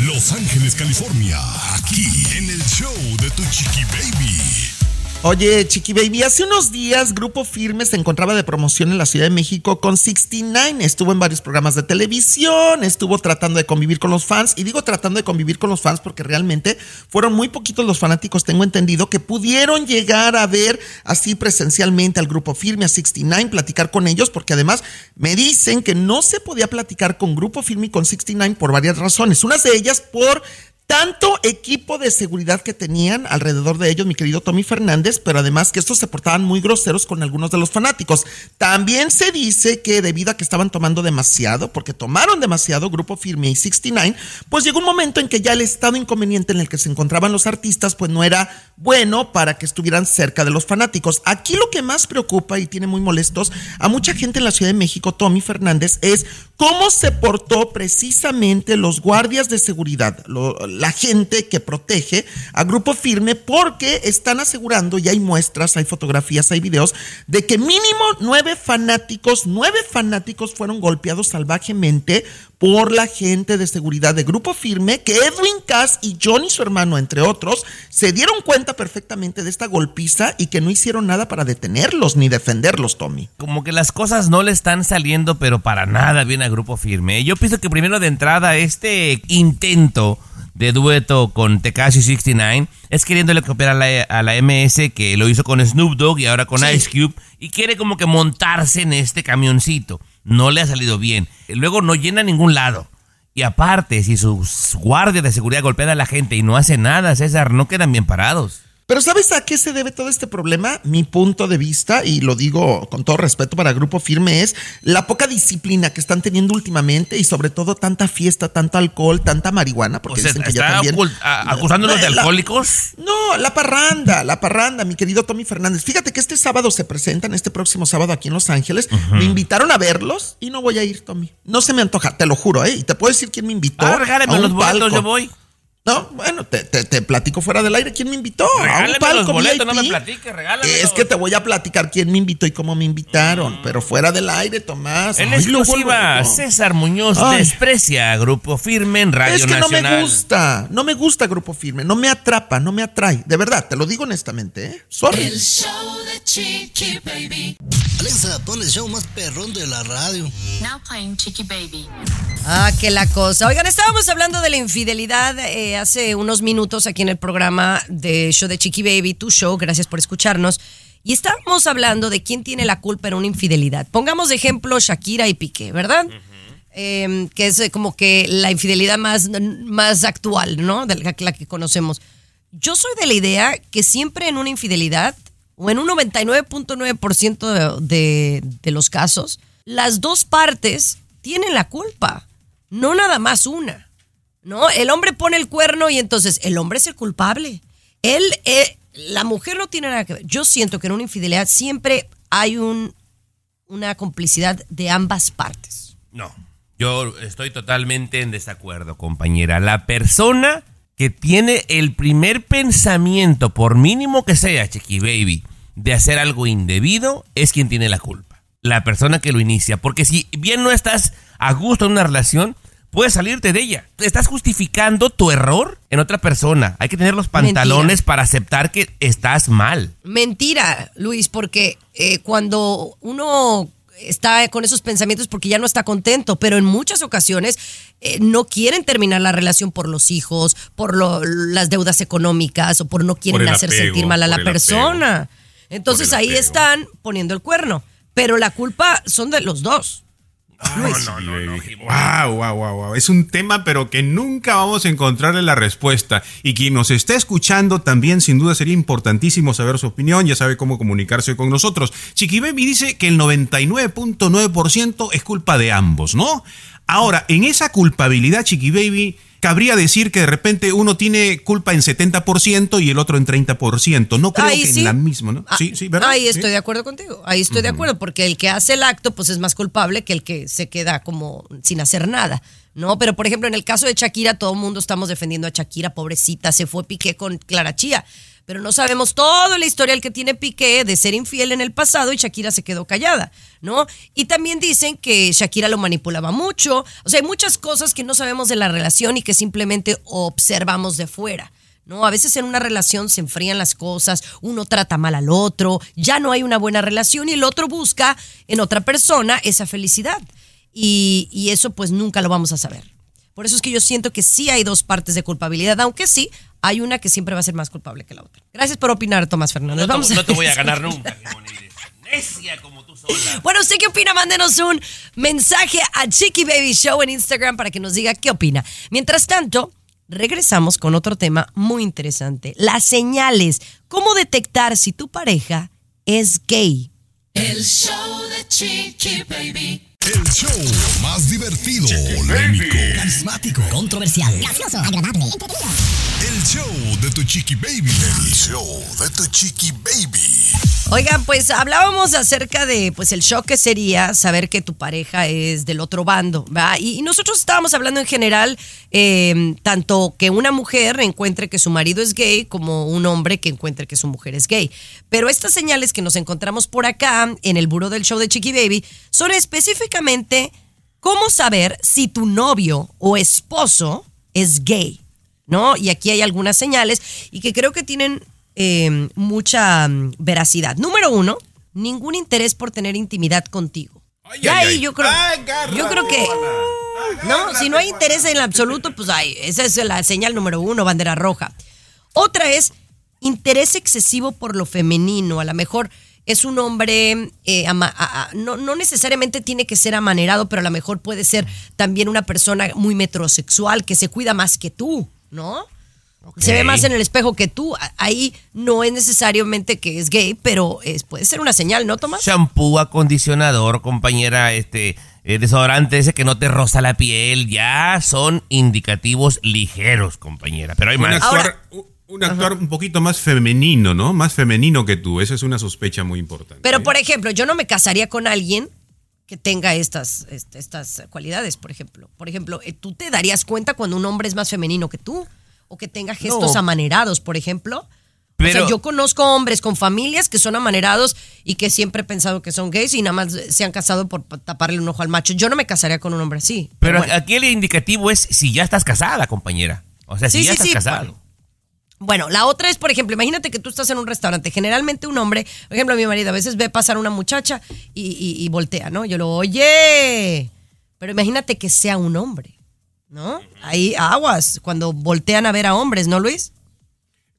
Los Ángeles, California, aquí en el show de tu chiqui baby. Oye, Chiqui Baby, hace unos días Grupo Firme se encontraba de promoción en la Ciudad de México con 69. Estuvo en varios programas de televisión, estuvo tratando de convivir con los fans. Y digo tratando de convivir con los fans porque realmente fueron muy poquitos los fanáticos, tengo entendido, que pudieron llegar a ver así presencialmente al Grupo Firme, a 69, platicar con ellos, porque además me dicen que no se podía platicar con Grupo Firme y con 69 por varias razones. Unas de ellas por tanto equipo de seguridad que tenían alrededor de ellos, mi querido Tommy Fernández, pero además que estos se portaban muy groseros con algunos de los fanáticos. También se dice que debido a que estaban tomando demasiado, porque tomaron demasiado Grupo Firme y 69, pues llegó un momento en que ya el estado inconveniente en el que se encontraban los artistas, pues no era bueno para que estuvieran cerca de los fanáticos. Aquí lo que más preocupa y tiene muy molestos a mucha gente en la Ciudad de México, Tommy Fernández, es cómo se portó precisamente los guardias de seguridad, lo- la gente que protege a Grupo Firme, porque están asegurando, y hay muestras, hay fotografías, hay videos, de que mínimo nueve fanáticos, nueve fanáticos fueron golpeados salvajemente por la gente de seguridad de Grupo Firme, que Edwin Cass y Johnny, su hermano, entre otros, se dieron cuenta perfectamente de esta golpiza y que no hicieron nada para detenerlos ni defenderlos, Tommy. Como que las cosas no le están saliendo, pero para nada bien a Grupo Firme. Yo pienso que primero de entrada este intento de dueto con Tekashi 69 es queriéndole copiar a la, a la MS que lo hizo con Snoop Dogg y ahora con Sí. Ice Cube y quiere como que montarse en este camioncito. No le ha salido bien. Luego no llena ningún lado. Y aparte, si sus guardias de seguridad golpean a la gente y no hacen nada, César, no quedan bien parados. Pero ¿sabes a qué se debe todo este problema? Mi punto de vista, y lo digo con todo respeto para Grupo Firme, es la poca disciplina que están teniendo últimamente y sobre todo tanta fiesta, tanto alcohol, tanta marihuana, porque O sea, dicen que ya ¿está también... ocult- a- acusándolos de La- alcohólicos? No, la parranda, la parranda, mi querido Tommy Fernández. Fíjate que este sábado se presentan, este próximo sábado aquí en Los Ángeles. Me invitaron a verlos y no voy a ir, Tommy. No se me antoja, te lo juro, ¿eh? Y te puedo decir quién me invitó. Ah, a un los boletos, yo voy. No, bueno, te, te- te platico fuera del aire quién me invitó. a un palco los boletos, no me platiques. Es que te voy a platicar quién me invitó y cómo me invitaron, pero fuera del aire, Tomás. En Ay, exclusiva, luego. César Muñoz Ay. desprecia a Grupo Firme en Radio Es que no me gusta, no me gusta Grupo Firme, no me atrapa, no me atrae. De verdad, te lo digo honestamente, ¿eh? Sorry. El show de Chiqui Baby. Alexa, pon el show más perrón de la radio. Now playing Chiqui Baby. Ah, que la cosa. Oigan, estábamos hablando de la infidelidad eh, hace unos minutos aquí en el programa de Show de Chiqui Baby, tu show, gracias por escucharnos. Y estábamos hablando de quién tiene la culpa en una infidelidad. Pongamos de ejemplo Shakira y Piqué, ¿verdad? eh, que es eh, como que la infidelidad más, más actual, ¿no? De la, la que conocemos. Yo soy de la idea que siempre en una infidelidad, o en un 99.9% de, de, de los casos, las dos partes tienen la culpa, no nada más una. ¿No? El hombre pone el cuerno y entonces el hombre es el culpable. Él, eh, la mujer no tiene nada que ver. Yo siento que en una infidelidad siempre hay un, una complicidad de ambas partes. No, yo estoy totalmente en desacuerdo, compañera. La persona que tiene el primer pensamiento, por mínimo que sea, Chiqui Baby, de hacer algo indebido, es quien tiene la culpa. La persona que lo inicia. Porque si bien no estás a gusto en una relación, puedes salirte de ella. Estás justificando tu error en otra persona. Hay que tener los pantalones Mentira. para aceptar que estás mal. Mentira, Luis, porque eh, cuando uno está con esos pensamientos porque ya no está contento, pero en muchas ocasiones eh, no quieren terminar la relación por los hijos, por lo- las deudas económicas o por no quieren hacer apego, sentir mal a la persona. Entonces ahí apego. están poniendo el cuerno, pero la culpa son de los dos. Luis. No, no, no. Wow, wow, wow, wow. Es un tema, pero que nunca vamos a encontrarle la respuesta. Y quien nos está escuchando también, sin duda, sería importantísimo saber su opinión. Ya sabe cómo comunicarse con nosotros. Chiqui Baby dice que el 99.9% es culpa de ambos, ¿no? Ahora, en esa culpabilidad, Chiqui Baby, cabría decir que de repente uno tiene culpa en 70% y el otro en 30%. No creo Ahí que sí. en la misma, ¿no? Ah, Sí, sí, ¿verdad? Ahí Sí. estoy de acuerdo contigo. Ahí estoy de acuerdo, porque el que hace el acto, pues es más culpable que el que se queda como sin hacer nada. ¿No? Pero por ejemplo, en el caso de Shakira, todo el mundo estamos defendiendo a Shakira, pobrecita, se fue Piqué con Clara Chía. Pero no sabemos todo el historial que tiene Piqué de ser infiel en el pasado y Shakira se quedó callada, ¿no? Y también dicen que Shakira lo manipulaba mucho. O sea, hay muchas cosas que no sabemos de la relación y que simplemente observamos de fuera. ¿no? A veces en una relación se enfrían las cosas, uno trata mal al otro, ya no hay una buena relación y el otro busca en otra persona esa felicidad. Y, y eso pues nunca lo vamos a saber. Por eso es que yo siento que sí hay dos partes de culpabilidad, aunque sí hay una que siempre va a ser más culpable que la otra. Gracias por opinar, Tomás Fernández. No, Vamos te, no te voy a ganar nunca. Necia como tú sola. Bueno, ¿usted qué opina? Mándenos un mensaje a Chiqui Baby Show en Instagram para que nos diga qué opina. Mientras tanto, regresamos con otro tema muy interesante. Las señales. ¿Cómo detectar si tu pareja es gay? El show de Chiqui Baby. El show más divertido, polémico, Carismático, controversial, gracioso, agradable, el show de tu chiqui baby. El show de tu chiqui baby. Oigan, pues hablábamos acerca de pues el shock que sería saber que tu pareja es del otro bando, ¿va? Y, y nosotros estábamos hablando en general, eh, tanto que una mujer encuentre que su marido es gay como un hombre que encuentre que su mujer es gay. Pero estas señales que nos encontramos por acá en el buró del show de Chiqui Baby son específicamente cómo saber si tu novio o esposo es gay, ¿no? Y aquí hay algunas señales y que creo que tienen eh, mucha mm, veracidad. Número uno, ningún interés por tener intimidad contigo. Ay, ahí ay. yo creo, yo creo que no, si no hay interés en absoluto, pues ay, esa es la señal número uno, bandera roja. Otra es interés excesivo por lo femenino. A lo mejor es un hombre, eh, ama- a- a- no, no necesariamente tiene que ser amanerado, pero a lo mejor puede ser también una persona muy metrosexual que se cuida más que tú, ¿no? Se ve más en el espejo que tú. Ahí no es necesariamente que es gay, pero es, puede ser una señal, ¿no, Tomás? Shampoo, acondicionador, compañera, este, eh, desodorante ese que no te roza la piel, ya son indicativos ligeros, compañera. Pero hay Un más. Un- actuar un poquito más femenino, ¿no? Más femenino que tú. Esa es una sospecha muy importante. Pero, por ejemplo, yo no me casaría con alguien que tenga estas, est- estas cualidades, por ejemplo. Por ejemplo, eh, ¿tú te darías cuenta cuando un hombre es más femenino que tú? ¿O que tenga gestos No. amanerados, por ejemplo? o Pero- sea, yo conozco hombres con familias que son amanerados y que siempre he pensado que son gays y nada más se han casado por pa- taparle un ojo al macho. Yo no me casaría con un hombre así. Pero bueno. aquí el indicativo es si ya estás casada, compañera. O sea, si Sí, ya sí, estás sí, casado. Bueno, la otra es, por ejemplo, imagínate que tú estás en un restaurante. Generalmente un hombre, por ejemplo, mi marido a veces ve pasar una muchacha y, y- y voltea, ¿no? Yo lo, oye, pero imagínate que sea un hombre, ¿no? Ahí aguas cuando voltean a ver a hombres, ¿no, Luis?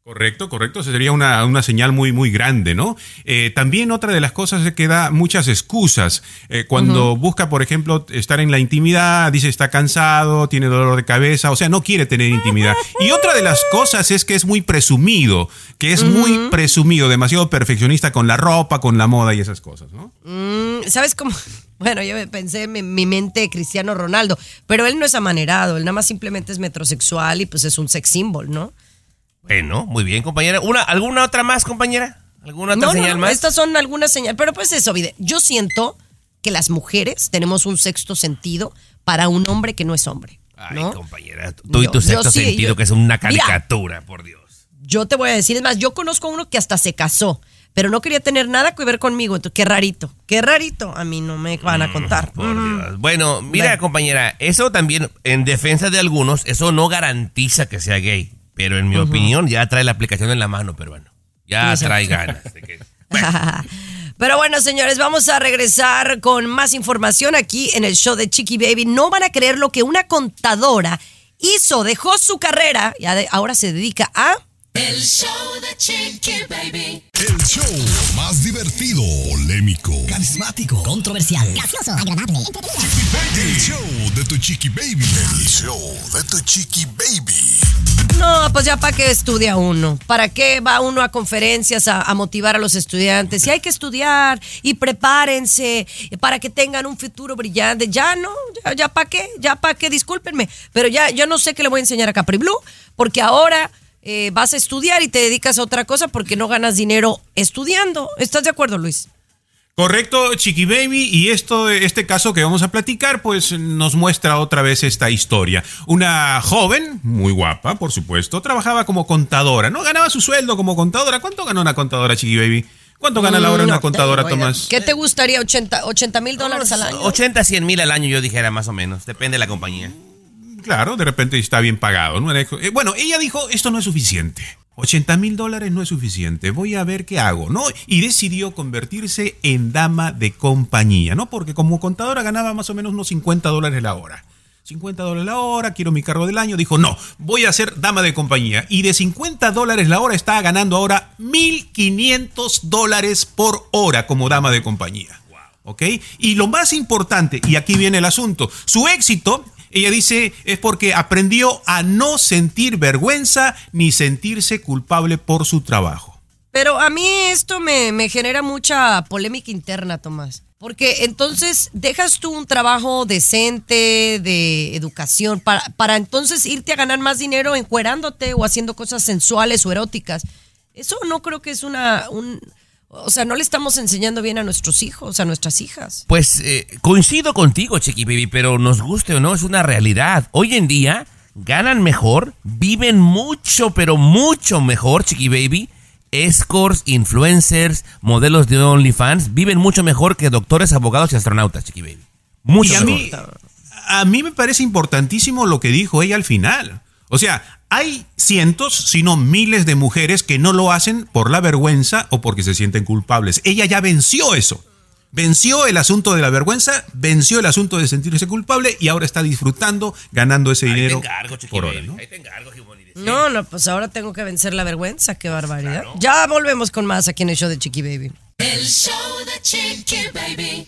Correcto, correcto. Esa sería una, una, señal muy, muy grande, ¿no? Eh, también otra de las cosas es que da muchas excusas. Eh, cuando busca, por ejemplo, estar en la intimidad, dice está cansado, tiene dolor de cabeza, o sea, no quiere tener intimidad. Y otra de las cosas es que es muy presumido, que es muy presumido, demasiado perfeccionista con la ropa, con la moda y esas cosas, ¿no? Mm, ¿Sabes cómo? Bueno, yo pensé en mi mente Cristiano Ronaldo, pero él no es amanerado, él nada más simplemente es metrosexual y pues es un sex symbol, ¿no? Bueno, muy bien, compañera. ¿Una, ¿Alguna otra más, compañera? ¿Alguna otra no, señal no, más? Estas son algunas señales. Pero pues eso, Vide. Yo siento que las mujeres tenemos un sexto sentido para un hombre que no es hombre. Ay, ¿no? compañera, tú y tu sexto sí, sentido, yo- que es una Mira. caricatura, por Dios. Yo te voy a decir, es más, yo conozco a uno que hasta se casó, pero no quería tener nada que ver conmigo. Entonces, qué rarito, qué rarito. A mí no me van a contar. Por Mm. Dios. Bueno, mira, Bueno. compañera, eso también, en defensa de algunos, eso no garantiza que sea gay. Pero en mi opinión, ya trae la aplicación en la mano, pero bueno, ya trae ganas. de que- Pero bueno, señores, vamos a regresar con más información aquí en el show de Chiqui Baby. No van a creer lo que una contadora hizo, dejó su carrera y ahora se dedica a... El show de Chiqui Baby. El show más divertido, polémico, Carismático, controversial, gracioso, agradable. el show de tu chiqui baby. El show de tu chiqui baby. No, pues ya para qué estudia uno, para qué va uno a conferencias a, a motivar a los estudiantes. Y hay que estudiar y prepárense para que tengan un futuro brillante. Ya no, ya, ya para qué, ya para qué, discúlpenme. Pero ya yo no sé qué le voy a enseñar a Capri Blue, porque ahora eh, vas a estudiar y te dedicas a otra cosa porque no ganas dinero estudiando. ¿Estás de acuerdo, Luis? Correcto, Chiqui Baby, y esto, este caso que vamos a platicar, pues nos muestra otra vez esta historia. Una joven, muy guapa, por supuesto, trabajaba como contadora, ¿no? Ganaba su sueldo como contadora. ¿Cuánto gana una contadora, Chiqui Baby? ¿Cuánto gana la hora Mm, una contadora, Tomás? ¿Qué te gustaría? ¿80 mil dólares al año? 80, 100 mil al año, yo dijera más o menos. Depende de la compañía. Claro, de repente está bien pagado. ¿no? Eh, Bueno, ella dijo, esto no es suficiente. 80 mil dólares no es suficiente. Voy a ver qué hago, ¿no? Y decidió convertirse en dama de compañía, ¿no? Porque como contadora ganaba más o menos unos 50 dólares la hora. 50 dólares la hora, quiero mi cargo del año. Dijo, no, voy a ser dama de compañía. Y de 50 dólares la hora está ganando ahora 1.500 dólares por hora como dama de compañía. ¿Ok? Y lo más importante, y aquí viene el asunto, su éxito, ella dice, es porque aprendió a no sentir vergüenza ni sentirse culpable por su trabajo. Pero a mí esto me, me genera mucha polémica interna, Tomás. Porque entonces dejas tú un trabajo decente de educación para, para entonces irte a ganar más dinero encuerándote o haciendo cosas sensuales o eróticas. Eso no creo que es una... Un, o sea, no le estamos enseñando bien a nuestros hijos, a nuestras hijas. Pues eh, coincido contigo, Chiqui Baby, pero nos guste o no, es una realidad. Hoy en día ganan mejor, viven mucho, pero mucho mejor, Chiqui Baby. Escorts, influencers, modelos de OnlyFans, viven mucho mejor que doctores, abogados y astronautas, Chiqui Baby. Mucho y a mejor. mí, a mí me parece importantísimo lo que dijo ella al final. O sea, hay cientos, si no miles de mujeres que no lo hacen por la vergüenza o porque se sienten culpables. Ella ya venció eso. Venció el asunto de la vergüenza, venció el asunto de sentirse culpable y ahora está disfrutando, ganando ese dinero por hora. ¿no? No, no, pues ahora tengo que vencer la vergüenza, qué barbaridad. Ya volvemos con más aquí en el show de Chiqui Baby. El show de Chiqui Baby.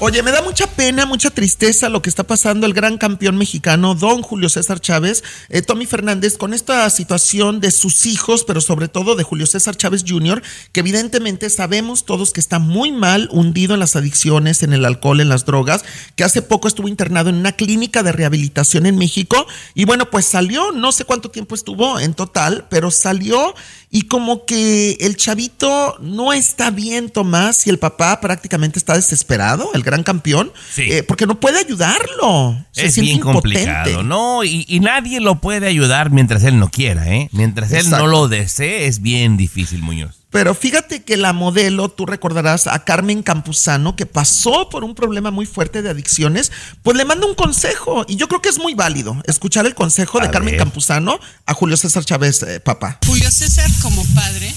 Oye, me da mucha pena, mucha tristeza lo que está pasando el gran campeón mexicano, don Julio César Chávez, eh, Tommy Fernández, con esta situación de sus hijos, pero sobre todo de Julio César Chávez Jr., que evidentemente sabemos todos que está muy mal, hundido en las adicciones, en el alcohol, en las drogas, que hace poco estuvo internado en una clínica de rehabilitación en México y bueno, pues salió, no sé cuánto tiempo estuvo en total, pero salió y como que el chavito no está bien, Tomás, y el papá prácticamente está desesperado, el gran campeón, eh, porque no puede ayudarlo. Se Es bien impotente. complicado, ¿no? Y, y nadie lo puede ayudar mientras él no quiera, ¿eh? Mientras él Exacto. no lo desee, es bien difícil, Muñoz. Pero fíjate que la modelo, tú recordarás a Carmen Campuzano, que pasó por un problema muy fuerte de adicciones, pues le manda un consejo. Y yo creo que es muy válido escuchar el consejo de Carmen. Campuzano a Julio César Chávez, eh, papá. Julio César como padre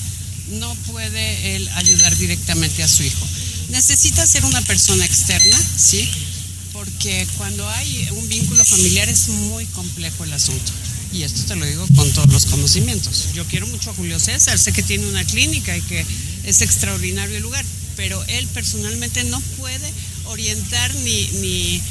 no puede él ayudar directamente a su hijo. Necesita ser una persona externa, ¿sí? Porque cuando hay un vínculo familiar es muy complejo el asunto. Y esto te lo digo con todos los conocimientos. Yo quiero mucho a Julio César, sé que tiene una clínica y que es extraordinario el lugar, pero él personalmente no puede orientar ni, ni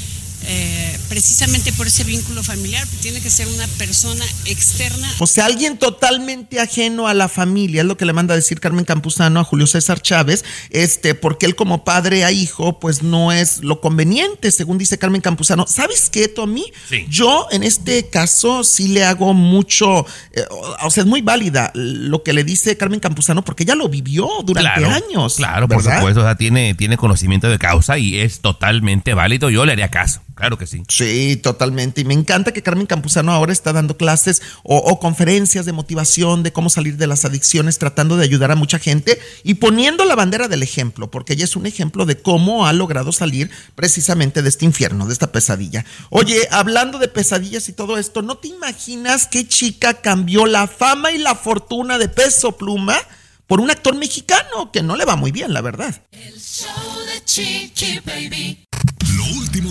eh, precisamente por ese vínculo familiar, tiene que ser una persona externa. O sea, alguien totalmente ajeno a la familia, es lo que le manda a decir Carmen Campuzano a Julio César Chávez, este, porque él como padre a hijo, pues no es lo conveniente, según dice Carmen Campuzano. ¿Sabes qué, Tommy? Sí. Yo en este caso sí le hago mucho, eh, o sea, es muy válida lo que le dice Carmen Campuzano, porque ella lo vivió durante Claro, años. Claro, por supuesto, o sea, tiene, tiene conocimiento de causa y es totalmente válido. Yo le haría caso, claro que sí. Sí, totalmente. Y me encanta que Carmen Campuzano ahora está dando clases o, o conferencias de motivación de cómo salir de las adicciones, tratando de ayudar a mucha gente y poniendo la bandera del ejemplo, porque ella es un ejemplo de cómo ha logrado salir precisamente de este infierno, de esta pesadilla. Oye, hablando de pesadillas y todo esto, ¿no te imaginas qué chica cambió la fama y la fortuna de peso pluma? Por un actor mexicano que no le va muy bien, la verdad. Show de Chiqui Baby. Lo último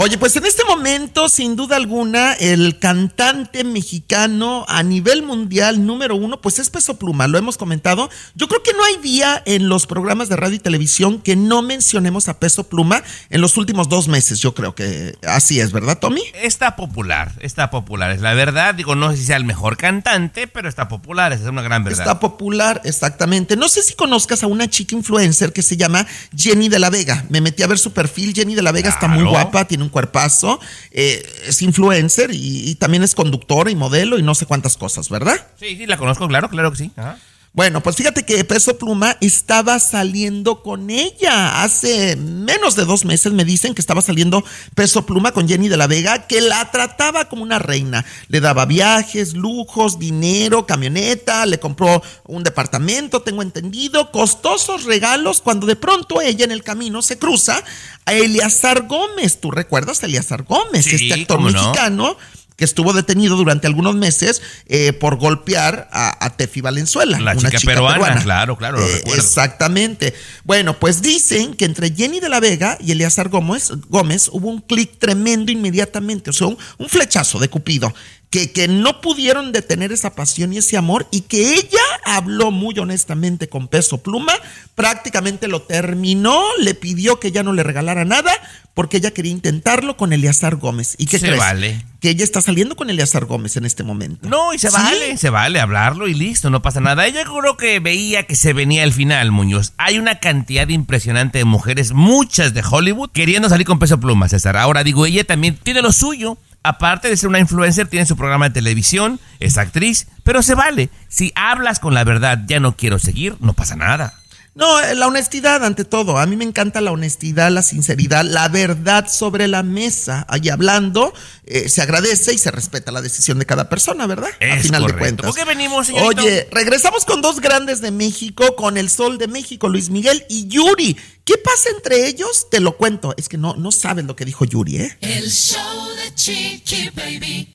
Oye, pues en este momento, sin duda alguna, el cantante mexicano a nivel mundial número uno, pues es Peso Pluma, lo hemos comentado. Yo creo que no hay día en los programas de radio y televisión que no mencionemos a Peso Pluma en los últimos dos meses. Yo creo que así es, ¿verdad, Tommy? Está popular, está popular, es la verdad. Digo, no sé si sea el mejor cantante, pero está popular, esa es una gran verdad. Está popular, exactamente. No sé si conozcas a una chica influencer que se llama Jenny de la Vega. Me metí a ver su perfil. Jenny de la Vega está muy guapa, tiene un cuerpazo, eh, es influencer y, y también es conductora y modelo y no sé cuántas cosas, ¿verdad? Sí, sí, la conozco, claro, claro que sí. Ajá. Bueno, pues fíjate que Peso Pluma estaba saliendo con ella. Hace menos de dos meses me dicen que estaba saliendo Peso Pluma con Jenny de la Vega, que la trataba como una reina. Le daba viajes, lujos, dinero, camioneta, le compró un departamento, tengo entendido, costosos regalos, cuando de pronto ella en el camino se cruza a Eleazar Gómez. ¿Tú recuerdas a Eleazar Gómez, Sí, este actor cómo no. Que estuvo detenido durante algunos meses eh, por golpear a, a Tefi Valenzuela. La una chica peruana, claro, claro, lo Eh, recuerdo. Exactamente. Bueno, pues dicen que entre Jenny de la Vega y Eleazar Gómez, Gómez hubo un clic tremendo inmediatamente, o sea, un, un flechazo de Cupido. Que, que no pudieron detener esa pasión y ese amor y que ella habló muy honestamente con peso pluma, prácticamente lo terminó, le pidió que ya no le regalara nada porque ella quería intentarlo con Eleazar Gómez. ¿Y qué Se crees? vale. Que ella está saliendo con Eleazar Gómez en este momento. No, y se ¿Sí? vale, se vale hablarlo y listo, no pasa nada. Ella creo que veía que se venía el final, Muñoz. Hay una cantidad impresionante de mujeres, muchas de Hollywood, queriendo salir con peso pluma, César. Ahora digo, ella también tiene lo suyo. Aparte de ser una influencer, tiene su programa de televisión, es actriz, pero se vale. Si hablas con la verdad, ya no quiero seguir, no pasa nada. No, eh, la honestidad ante todo. A mí me encanta la honestidad, la sinceridad, la verdad sobre la mesa. Ahí hablando, eh, se agradece y se respeta la decisión de cada persona, ¿verdad? a Es final correcto. de cuentas. ¿Por qué venimos, señorito? Oye, regresamos con dos grandes de México, con el Sol de México, Luis Miguel y Yuri. ¿Qué pasa entre ellos? Te lo cuento. Es que no, no sabes lo que dijo Yuri, ¿eh? El show de Chiqui Baby.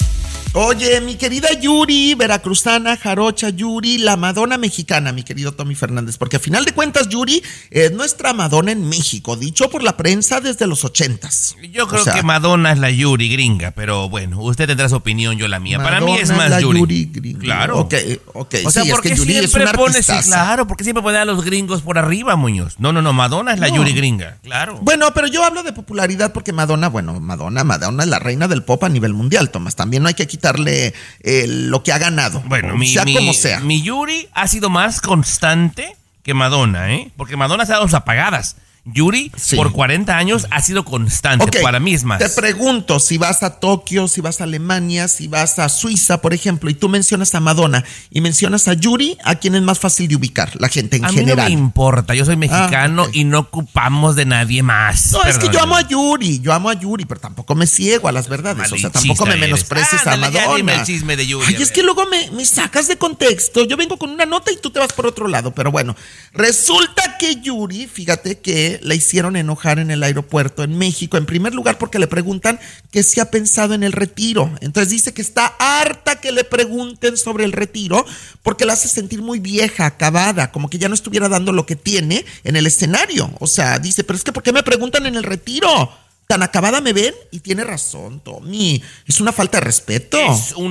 Oye, mi querida Yuri, veracruzana, jarocha Yuri, la Madonna mexicana, mi querido Tommy Fernández, porque a final de cuentas Yuri es nuestra Madonna en México, dicho por la prensa desde los ochentas. Yo creo O sea, que Madonna es la Yuri gringa, pero bueno, usted tendrá su opinión, yo la mía. Para mí es más la Yuri. Yuri gringa. Claro. Ok, ok. O sea, sí, es ¿por que Yuri es siempre pones, sí, claro, porque siempre pones a los gringos por arriba, Muñoz? No, no, no, Madonna es la No. Yuri gringa, claro. Bueno, pero yo hablo de popularidad porque Madonna, bueno, Madonna, Madonna es la reina del pop a nivel mundial, Tomás. También no hay que quitarle eh, lo que ha ganado. Bueno, mi, sea mi- como sea. mi Yuri ha sido más constante que Madonna, ¿eh? Porque Madonna se ha dado sus apagadas. Yuri, por 40 años ha sido constante. Para mí es más. Te pregunto, si vas a Tokio, si vas a Alemania, si vas a Suiza, por ejemplo, y tú mencionas a Madonna y mencionas a Yuri, ¿a quién es más fácil de ubicar? La gente en a general. mí no me importa, yo soy mexicano y no ocupamos de nadie más. No, es que yo amo a Yuri, yo amo a Yuri, pero tampoco me ciego a las verdades. o sea, tampoco me menosprecies a ya Madonna. dime el chisme de Yuri, Ay, a es que luego me, me sacas de contexto. Yo vengo con una nota y tú te vas por otro lado. Pero bueno, resulta que Yuri, fíjate que la hicieron enojar en el aeropuerto en México. En primer lugar, porque le preguntan que si ha pensado en el retiro. Entonces dice que está harta que le pregunten sobre el retiro porque la hace sentir muy vieja, acabada, como que ya no estuviera dando lo que tiene en el escenario. O sea, dice, pero es que ¿por qué me preguntan en el retiro? Tan acabada me ven y tiene razón, Tommy. Es una falta de respeto.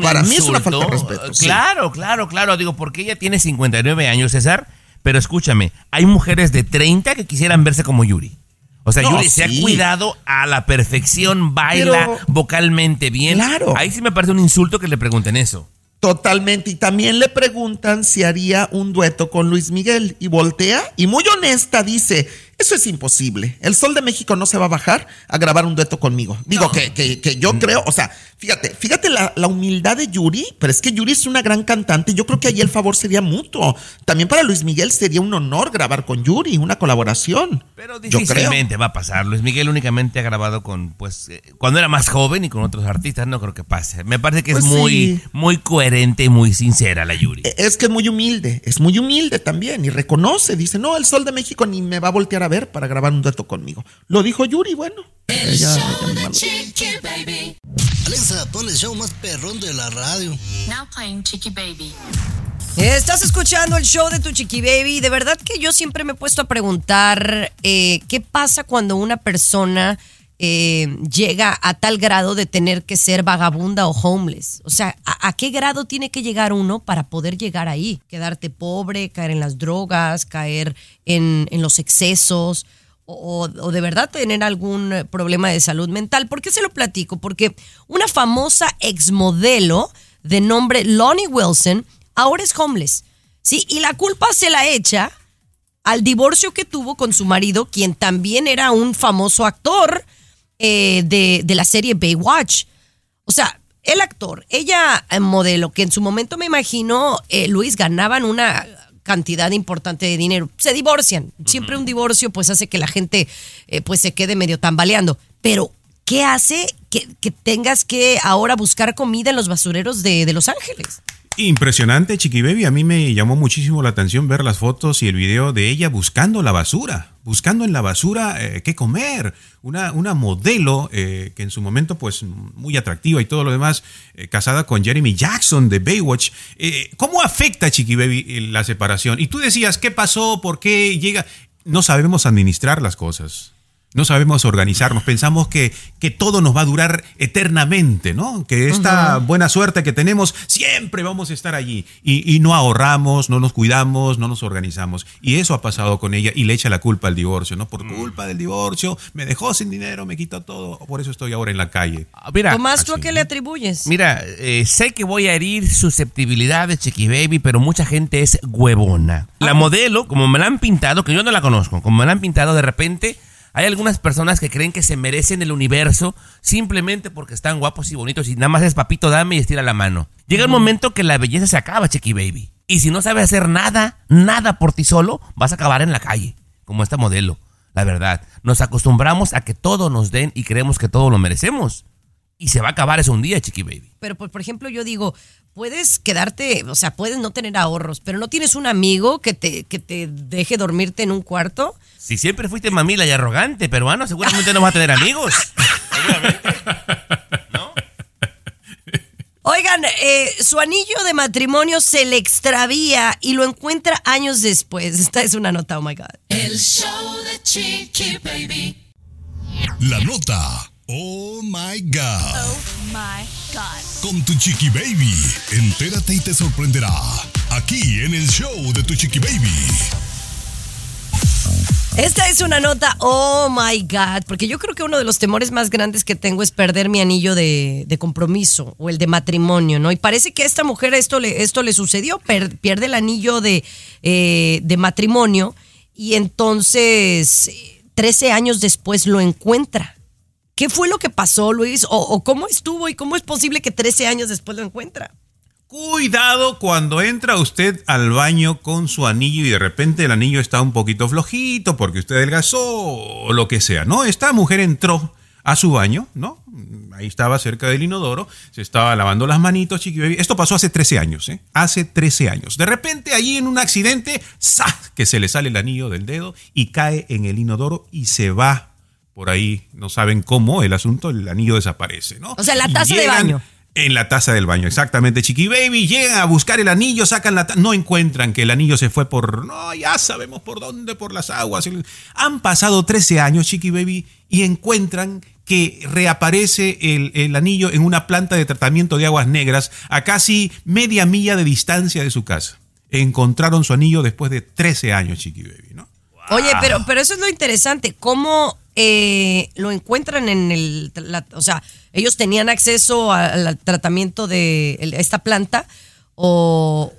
Para mí es una falta de respeto. sí. Claro, claro, claro. Digo, porque ella tiene 59 años, César. Pero escúchame, hay mujeres de 30 que quisieran verse como Yuri. O sea, No, Yuri se ha cuidado a la perfección, baila Pero- vocalmente bien. Claro. Ahí sí me parece un insulto que le pregunten eso. Totalmente. Y también le preguntan si haría un dueto con Luis Miguel. Y voltea y muy honesta dice, eso es imposible. El Sol de México no se va a bajar a grabar un dueto conmigo. Digo que, que- que yo creo, o sea, fíjate, fíjate la, la humildad de Yuri, pero es que Yuri es una gran cantante. Yo creo que ahí el favor sería mutuo. También para Luis Miguel sería un honor grabar con Yuri, una colaboración. Pero Yo creo. difícilmente va a pasar. Luis Miguel únicamente ha grabado con, pues, eh, cuando era más joven y con otros artistas, no creo que pase. Me parece que es Pues muy, sí. muy coherente y muy sincera la Yuri. Es que es muy humilde, es muy humilde también y reconoce, dice, no, el Sol de México ni me va a voltear a ver para grabar un dueto conmigo. Lo dijo Yuri, bueno. ella- ella misma lo- Alexa, pon el show más perrón de la radio. Now playing Chicky Baby. Estás escuchando el show de tu chiqui baby. De verdad que yo siempre me he puesto a preguntar eh, qué pasa cuando una persona eh, llega a tal grado de tener que ser vagabunda o homeless. O sea, ¿a, qué grado tiene que llegar uno para poder llegar ahí? Quedarte pobre, caer en las drogas, caer en, en los excesos. O, o de verdad tener algún eh, problema de salud mental. ¿Por qué se lo platico? Porque una famosa exmodelo de nombre Lonnie Wilson ahora es homeless. ¿sí? Y la culpa se la echa al divorcio que tuvo con su marido, quien también era un famoso actor eh, de, de la serie Baywatch. O sea, el actor, ella eh, modelo, que en su momento me imagino, eh, Luis, ganaban una cantidad importante de dinero. Se divorcian. Siempre un divorcio pues hace que la gente eh, pues se quede medio tambaleando. Pero, ¿qué hace que, que tengas que ahora buscar comida en los basureros de, de Los Ángeles? Impresionante, Chiqui Baby. A mí me llamó muchísimo la atención ver las fotos y el video de ella buscando la basura, buscando en la basura eh, qué comer. Una, una modelo eh, que en su momento, pues, muy atractiva y todo lo demás, eh, casada con Jeremy Jackson de Baywatch. Eh, ¿Cómo afecta, Chiqui Baby, la separación? Y tú decías, ¿qué pasó? ¿Por qué llega? No sabemos administrar las cosas. No sabemos organizarnos, pensamos que, que todo nos va a durar eternamente, ¿no? Que esta buena suerte que tenemos siempre vamos a estar allí. Y, y no ahorramos, no nos cuidamos, no nos organizamos. Y eso ha pasado con ella y le echa la culpa al divorcio, ¿no? Por culpa del divorcio, me dejó sin dinero, me quitó todo, por eso estoy ahora en la calle. Mira, Tomás, ¿tú a qué le atribuyes? Mira, eh, sé que voy a herir susceptibilidades, Chiqui Baby, pero mucha gente es huevona. La modelo, como me la han pintado, que yo no la conozco, como me la han pintado de repente, hay algunas personas que creen que se merecen el universo simplemente porque están guapos y bonitos y nada más es papito dame y estira la mano. Llega el momento que la belleza se acaba, Chiqui Baby. Y si no sabes hacer nada, nada por ti solo, vas a acabar en la calle, como esta modelo. La verdad, nos acostumbramos a que todo nos den y creemos que todo lo merecemos. Y se va a acabar eso un día, Chiqui Baby. Pero, por, por ejemplo, yo digo, puedes quedarte, o sea, puedes no tener ahorros, pero no tienes un amigo que te, que te deje dormirte en un cuarto. Si siempre fuiste mamila y arrogante, peruano, seguramente no vas a tener amigos. Oigan, eh, su anillo de matrimonio se le extravía y lo encuentra años después. Esta es una nota, oh my God. El show de Chiqui Baby. La nota. Oh my God. Oh my God. Con tu chiqui baby. Entérate y te sorprenderá. Aquí en el show de tu chiqui baby. Esta es una nota, oh my God, porque yo creo que uno de los temores más grandes que tengo es perder mi anillo de, de compromiso o el de matrimonio, ¿no? Y parece que a esta mujer esto le, esto le sucedió, per- pierde el anillo de, eh, de matrimonio y entonces eh, 13 años después lo encuentra. ¿Qué fue lo que pasó, Luis? ¿O, cómo estuvo y cómo es posible que 13 años después lo encuentra? Cuidado cuando entra usted al baño con su anillo y de repente el anillo está un poquito flojito porque usted adelgazó o lo que sea, ¿no? Esta mujer entró a su baño, ¿no? Ahí estaba cerca del inodoro, se estaba lavando las manitos, chiqui baby. Esto pasó hace 13 años, ¿eh? Hace 13 años. De repente, allí en un accidente, ¡zas! que se le sale el anillo del dedo y cae en el inodoro y se va por ahí. No saben cómo el asunto, el anillo desaparece, ¿no? O sea, la taza de baño. En la taza del baño, exactamente, Chiqui Baby. Llegan a buscar el anillo, sacan la taza. No encuentran que el anillo se fue por. No, ya sabemos por dónde, por las aguas. Han pasado 13 años, Chiqui Baby, y encuentran que reaparece el, el anillo en una planta de tratamiento de aguas negras a casi media milla de distancia de su casa. Encontraron su anillo después de 13 años, Chiqui Baby, ¿no? Oye, pero, pero eso es lo interesante. ¿Cómo eh, lo encuentran en el... la- o sea, ellos tenían acceso al, tratamiento de el- esta planta o...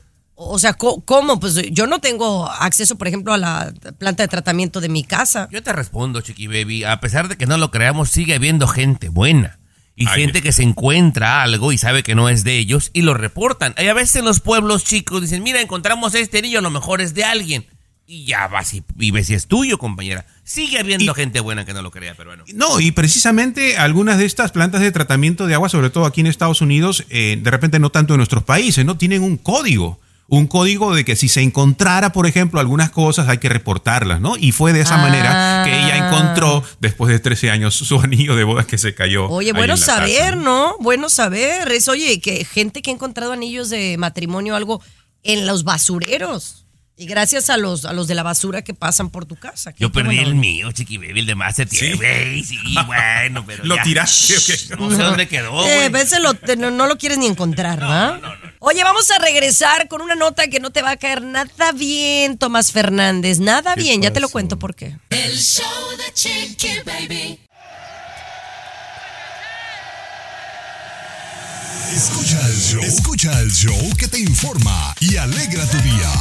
O sea, ¿cómo? Pues yo no tengo acceso, por ejemplo, a la planta de tratamiento de mi casa. Yo te respondo, Chiqui Baby. A pesar de que no lo creamos, sigue habiendo gente buena. Y gente que se encuentra algo y sabe que no es de ellos y lo reportan. Hay a veces en los pueblos chicos dicen, mira, encontramos este anillo, a lo mejor es de alguien. Y ya vas y, y ves si es tuyo, compañera. Sigue habiendo gente buena que no lo crea, pero bueno. No, y precisamente algunas de estas plantas de tratamiento de agua, sobre todo aquí en Estados Unidos, eh, de repente no tanto en nuestros países, ¿no? Tienen un código. Un código de que si se encontrara, por ejemplo, algunas cosas hay que reportarlas, ¿no? Y fue de esa Ah. manera que ella encontró, después de 13 años, su anillo de bodas que se cayó. Oye, bueno saber, ¿no? ¿no? Bueno saber. Es, oye, que gente que ha encontrado anillos de matrimonio o algo en los basureros. Y gracias a los, a los de la basura que pasan por tu casa. Yo perdí bueno. el mío, Chiqui Baby, el de más se tiene. güey, Sí, bueno, pero ¿Lo ya. tiraste o qué? No sé dónde quedó, Eh, ves, lo- te- no, no lo quieres ni encontrar, ¿verdad? Oye, vamos a regresar con una nota que no te va a caer nada bien, Tomás Fernández. Nada bien, ya te lo cuento por qué. El show de Chiqui Baby. Escucha el show. Escucha el show que te informa y alegra tu día.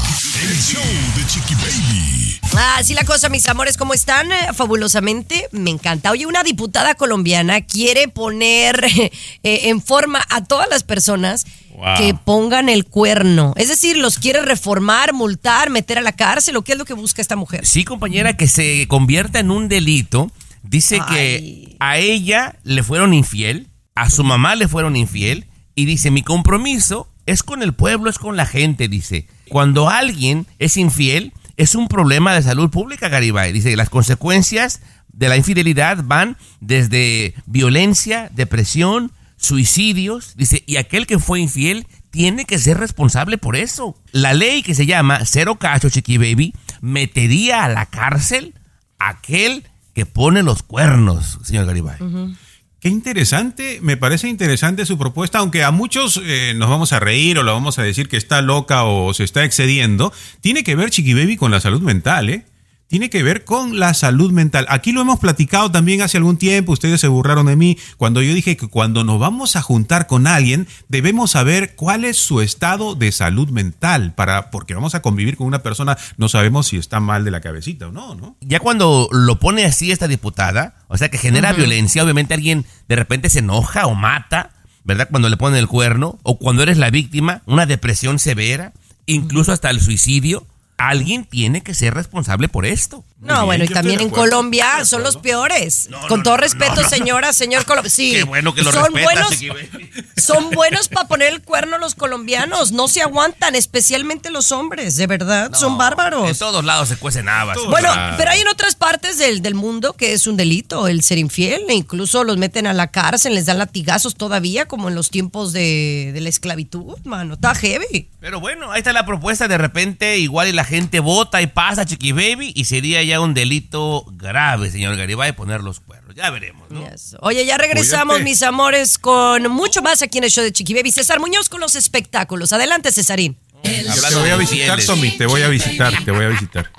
El show de Chiqui Baby. Así la cosa, mis amores, ¿cómo están? Eh, Fabulosamente, me encanta. Oye, una diputada colombiana quiere poner eh, en forma a todas las personas Wow. que pongan el cuerno. Es decir, los quiere reformar, multar, meter a la cárcel, ¿o qué es lo que busca esta mujer? Sí, compañera, que se convierta en un delito. Dice que a ella le fueron infiel, a su mamá le fueron infiel, y dice, mi compromiso es con el pueblo, es con la gente, dice. Cuando alguien es infiel, es un problema de salud pública, Garibay. Dice, las consecuencias de la infidelidad van desde violencia, depresión, suicidios, dice, y aquel que fue infiel tiene que ser responsable por eso. La ley que se llama Cero Cacho Chiqui Baby metería a la cárcel a aquel que pone los cuernos, señor Garibay. Qué interesante, me parece interesante su propuesta, aunque a muchos eh, nos vamos a reír o lo vamos a decir que está loca o se está excediendo, tiene que ver Chiqui Baby con la salud mental, ¿eh? Tiene que ver con la salud mental. Aquí lo hemos platicado también hace algún tiempo, ustedes se burlaron de mí cuando yo dije que cuando nos vamos a juntar con alguien debemos saber cuál es su estado de salud mental, para, porque vamos a convivir con una persona, no sabemos si está mal de la cabecita o no, ¿no? Ya cuando lo pone así esta diputada, o sea que genera violencia, obviamente alguien de repente se enoja o mata, ¿verdad? Cuando le ponen el cuerno, o cuando eres la víctima, una depresión severa, incluso hasta el suicidio, alguien tiene que ser responsable por esto. No, bueno, y también en Colombia son los peores. Con todo respeto, señora, señor Colombia. Sí, Qué bueno que lo son buenos, son buenos para poner el cuerno los colombianos. No se aguantan, especialmente los hombres, de verdad, son En bárbaros. todos lados se cuecen habas. Bueno, pero hay en otras partes del, del mundo que es un delito el ser infiel, e incluso los meten a la cárcel, les dan latigazos todavía, como en los tiempos de, de la esclavitud, mano. Está heavy. Pero bueno, ahí está la propuesta. De repente, igual y la gente vota y pasa, Chiqui Baby, y sería ya un delito grave, señor Garibay, poner los cuernos. Ya veremos, ¿no? Oye, ya regresamos, Cuídate. mis amores, con mucho más aquí en el show de Chiqui Baby. César Muñoz con los espectáculos. Adelante, Cesarín. Te voy a visitar, Tommy, te voy a visitar, te voy a visitar.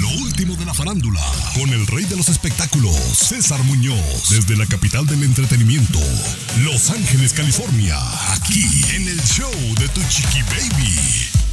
Lo último de la farándula, con el rey de los espectáculos, César Muñoz, desde la capital del entretenimiento, Los Ángeles, California, aquí en el show de Tu Chiqui Baby.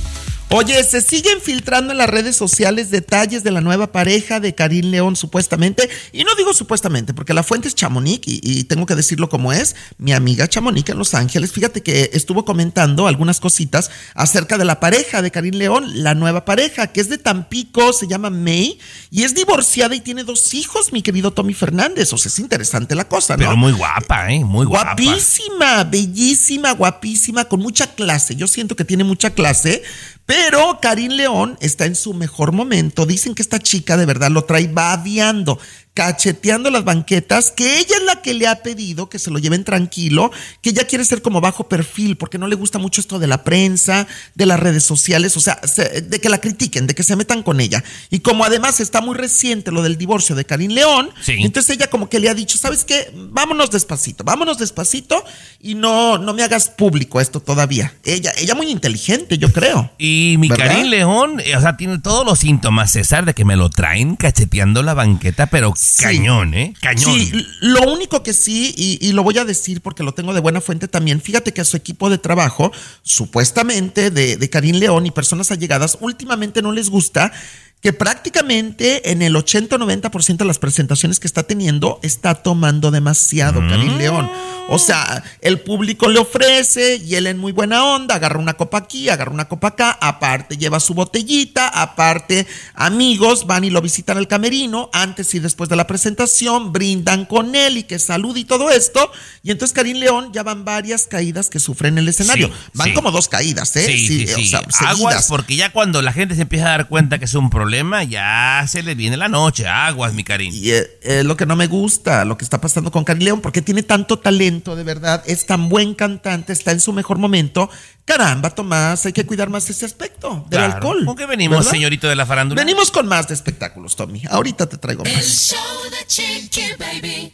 Oye, se siguen filtrando en las redes sociales detalles de la nueva pareja de Karim León, supuestamente. Y no digo supuestamente, porque la fuente es Chamonix, y, y tengo que decirlo como es. Mi amiga Chamonix en Los Ángeles, fíjate que estuvo comentando algunas cositas acerca de la pareja de Karim León, la nueva pareja, que es de Tampico, se llama May, y es divorciada y tiene dos hijos, mi querido Tommy Fernández. O sea, es interesante la cosa, ¿no? Pero muy guapa, ¿eh? Muy guapa. Guapísima, bellísima, guapísima, con mucha clase. Yo siento que tiene mucha clase. Pero Karim León está en su mejor momento. Dicen que esta chica de verdad lo trae babeando, cacheteando las banquetas, que ella es la que le ha pedido que se lo lleven tranquilo, que ella quiere ser como bajo perfil, porque no le gusta mucho esto de la prensa, de las redes sociales, o sea, se- de que la critiquen, de que se metan con ella. Y como además está muy reciente lo del divorcio de Karim León, Sí. entonces ella como que le ha dicho, ¿sabes qué? Vámonos despacito, vámonos despacito y no, no me hagas público esto todavía. Ella, ella muy inteligente, yo creo. Y mi ¿Verdad? Karim León, eh, o sea, tiene todos los síntomas, César, de que me lo traen cacheteando la banqueta, pero cañón, ¿eh? Cañón. Sí, lo único que sí, y, y lo voy a decir porque lo tengo de buena fuente también, fíjate que a su equipo de trabajo, supuestamente de, de Karim León y personas allegadas, últimamente no les gusta que prácticamente en el 80 o 90% de las presentaciones que está teniendo está tomando demasiado Karim León. O sea, el público le ofrece y él en muy buena onda agarra una copa aquí, agarra una copa acá, aparte lleva su botellita, aparte amigos van y lo visitan al camerino antes y después de la presentación, brindan con él y que salud y todo esto. Y entonces Karim León ya van varias caídas que sufre en el escenario. Sí, van sí. como dos caídas, ¿eh? Sí, sí, o sí. sea, Aguas, porque ya cuando la gente se empieza a dar cuenta que es un problema, ya se le viene la noche. Aguas, mi Karim. Y eh, es lo que no me gusta, lo que está pasando con Karim León, porque tiene tanto talento, de verdad, es tan buen cantante, está en su mejor momento. Caramba, Tomás, hay que cuidar más ese aspecto del Claro. alcohol. ¿Con qué venimos, ¿verdad? señorito de la farándula? Venimos con más de espectáculos, Tommy. Ahorita te traigo El más. show de Chiqui Baby.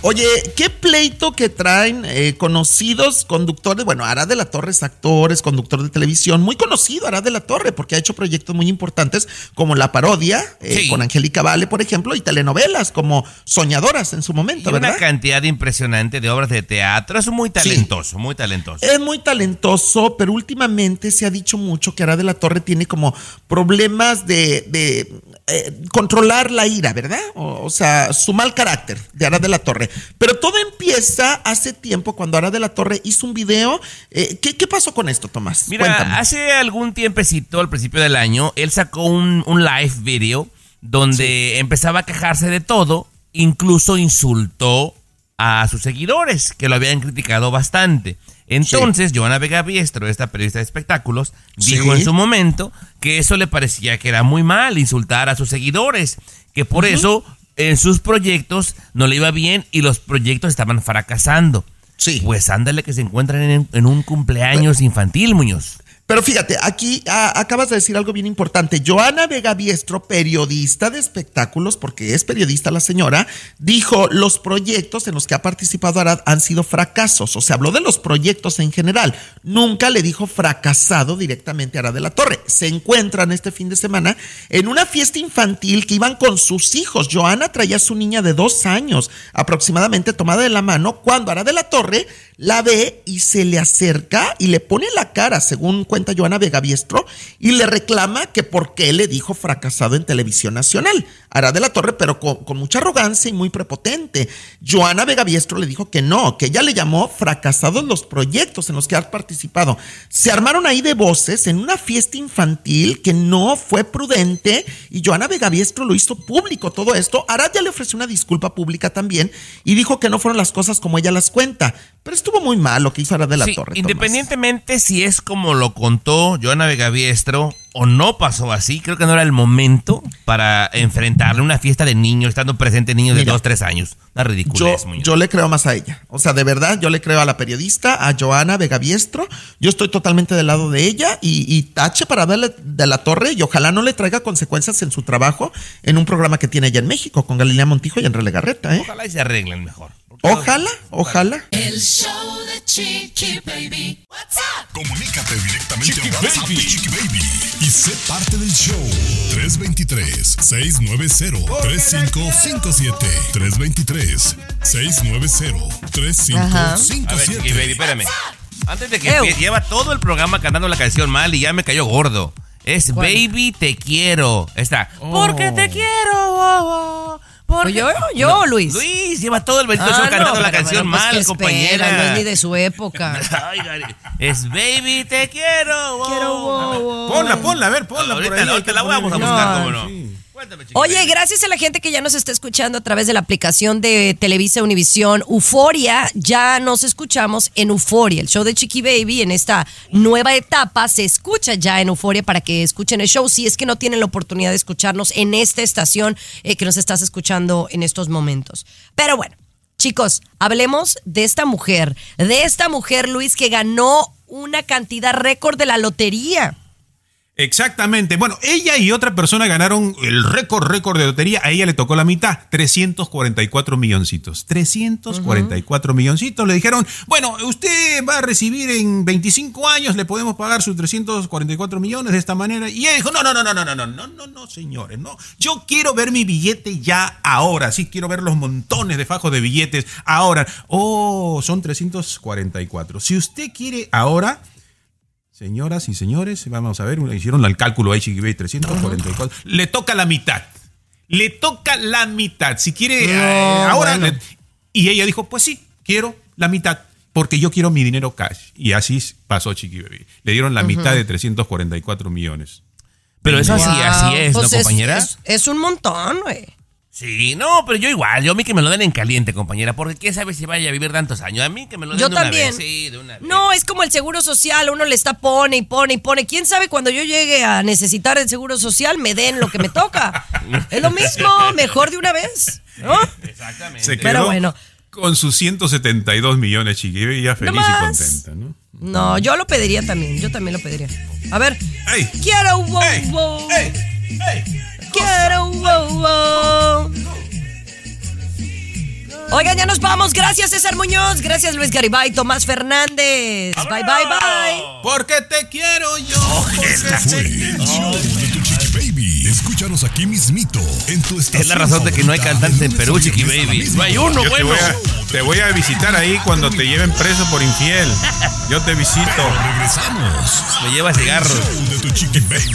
Oye, qué pleito que traen eh, conocidos conductores. Bueno, Arad de la Torre es actor, es conductor de televisión, muy conocido Arad de la Torre, porque ha hecho proyectos muy importantes como La Parodia, eh, Sí. con Angélica Vale, por ejemplo, y telenovelas como Soñadoras en su Y momento, una ¿verdad? cantidad impresionante de obras de teatro. Es muy talentoso, muy talentoso. Es muy talentoso, pero últimamente se ha dicho mucho que Arad de la Torre tiene como problemas de, de, eh, controlar la ira, ¿verdad? O, o sea, su mal carácter de Arad de la Torre. Pero todo empieza hace tiempo cuando Arad de la Torre hizo un video. Eh, ¿qué, qué pasó con esto, Tomás? Mira, Cuéntame. hace algún tiempecito, al principio del año, él sacó un, un live video donde empezaba a quejarse de todo, incluso insultó a sus seguidores, que lo habían criticado bastante. Entonces, Joana Vega Biestro, esta periodista de espectáculos, dijo Sí. en su momento que eso le parecía que era muy mal insultar a sus seguidores, que por eso en sus proyectos no le iba bien y los proyectos estaban fracasando. Sí. Pues ándale que se encuentran en, en un cumpleaños infantil, Muñoz. Pero fíjate, aquí acabas de decir algo bien importante. Joana Vega Biestro, periodista de espectáculos, porque es periodista la señora, dijo los proyectos en los que ha participado Arad han sido fracasos. O sea, habló de los proyectos en general. Nunca le dijo fracasado directamente a Arad de la Torre. Se encuentran este fin de semana en una fiesta infantil que iban con sus hijos. Joana traía a su niña de dos años, aproximadamente tomada de la mano, cuando Arad de la Torre la ve y se le acerca y le pone la cara, según cuenta Joana Vega Biestro, y le reclama que por qué le dijo fracasado en televisión nacional. Arad de la Torre, pero con, mucha arrogancia y muy prepotente. Joana Vega Biestro le dijo que no, que ella le llamó fracasados los proyectos en los que ha participado. Se armaron ahí de voces en una fiesta infantil que no fue prudente y Joana Vega Biestro lo hizo público todo esto. Arad ya le ofreció una disculpa pública también y dijo que no fueron las cosas como ella las cuenta. Pero estuvo muy mal lo que hizo Arad de la Sí, Torre. Tomás. independientemente si es como lo contó Joana Vega Biestro o no pasó así, creo que no era el momento para enfrentarle una fiesta de niños, estando presente niños de Mira, 2, 3 años. Una Yo, ridiculez, Muñoz. yo le creo más a ella. O sea, de verdad, yo le creo a la periodista, a Joana Vega Biestro. Yo estoy totalmente del lado de ella y, y tache para darle de la torre y ojalá no le traiga consecuencias en su trabajo en un programa que tiene ella en México con Galilea Montijo y Enrique Legarreta. ¿eh? Ojalá y se arreglen mejor. Ojalá, ojalá. El show de Chiqui Baby. What's up? Comunícate Comunícate directamente al WhatsApp de Chiqui Baby y sé parte del show. 323-690-3557. 323-690-3557. A ver, Chiqui Baby, espérame. Antes de que empiece, lleva todo el programa cantando la canción mal y ya me cayó gordo. Es ¿Cuál? Baby Te Quiero. Está. Porque te quiero. oh, oh, porque- yo, yo, Luis. Luis, lleva todo el bendito show Ah, cantando no, la canción bueno, pues, mal, ¿qué compañera. espera? No es ni de su época. Ay, es Baby Te Quiero. Quiero. Ponla, ponla, a ver, ponla por Ahorita, ahí. ahorita la vamos a No, buscar, cómo no. sí. Oye, gracias a la gente que ya nos está escuchando a través de la aplicación de Televisa Univisión Euforia, ya nos escuchamos en Euforia. El show de Chiqui Baby en esta nueva etapa se escucha ya en Euforia para que escuchen el show si es que no tienen la oportunidad de escucharnos en esta estación eh, que nos estás escuchando en estos momentos. Pero bueno, chicos, hablemos de esta mujer, de esta mujer, Luis, que ganó una cantidad récord de la lotería. Exactamente. Bueno, ella y otra persona ganaron el récord, récord de lotería. A ella le tocó la mitad, 344 milloncitos. 344 milloncitos. Le dijeron, bueno, usted va a recibir en 25 años, le podemos pagar sus 344 millones de esta manera. Y ella dijo, no, no, no, no, no, no, no, no, no, no, señores, no. Yo quiero ver mi billete ya ahora. Sí, quiero ver los montones de fajos de billetes ahora. Oh, son 344. Si usted quiere ahora... Señoras y señores, vamos a ver, hicieron el cálculo ahí, Chiqui Baby, 344. Le toca la mitad. Le toca la mitad. Si quiere, No, eh, ahora. bueno. le- y ella dijo, pues sí, quiero la mitad. Porque yo quiero mi dinero cash. Y así pasó Chiqui Baby. Le dieron la mitad de 344 millones. Pero eso Wow. así es, ¿no, Pues compañera? Es, es un montón, güey. Sí, no, pero yo igual, yo a mí que me lo den en caliente, compañera, porque quién sabe si vaya a vivir tantos años. A mí que me lo den Yo de una también. vez. Sí, de una vez. No, es como el seguro social, uno le está pone y pone y pone. ¿Quién sabe cuando yo llegue a necesitar el seguro social me den lo que me toca? es lo mismo, mejor de una vez, ¿no? Exactamente. Se quedó Pero bueno. con sus 172 millones, Chiqui Baby, ya feliz y contenta, ¿no? No, yo lo pediría también, yo también lo pediría. A ver, ¡Ey! quiero wow, wow. ¡Ey! ¡Ey! Quiero wow, wow. Oigan, ya nos vamos. Gracias, César Muñoz. Gracias, Luis Garibay, Tomás Fernández. Bye, bye, bye. Porque te quiero yo. Fue el show de tu Chiqui Baby. Escúchanos aquí mismito en tu estación. Es la razón de que no hay de en Perú, a Chiqui Baby. No hay uno te bueno. voy, a, te voy a visitar ahí cuando te lleven preso por infiel. Yo te visito. Regresamos. Me lleva cigarros. De tu Chiqui Baby.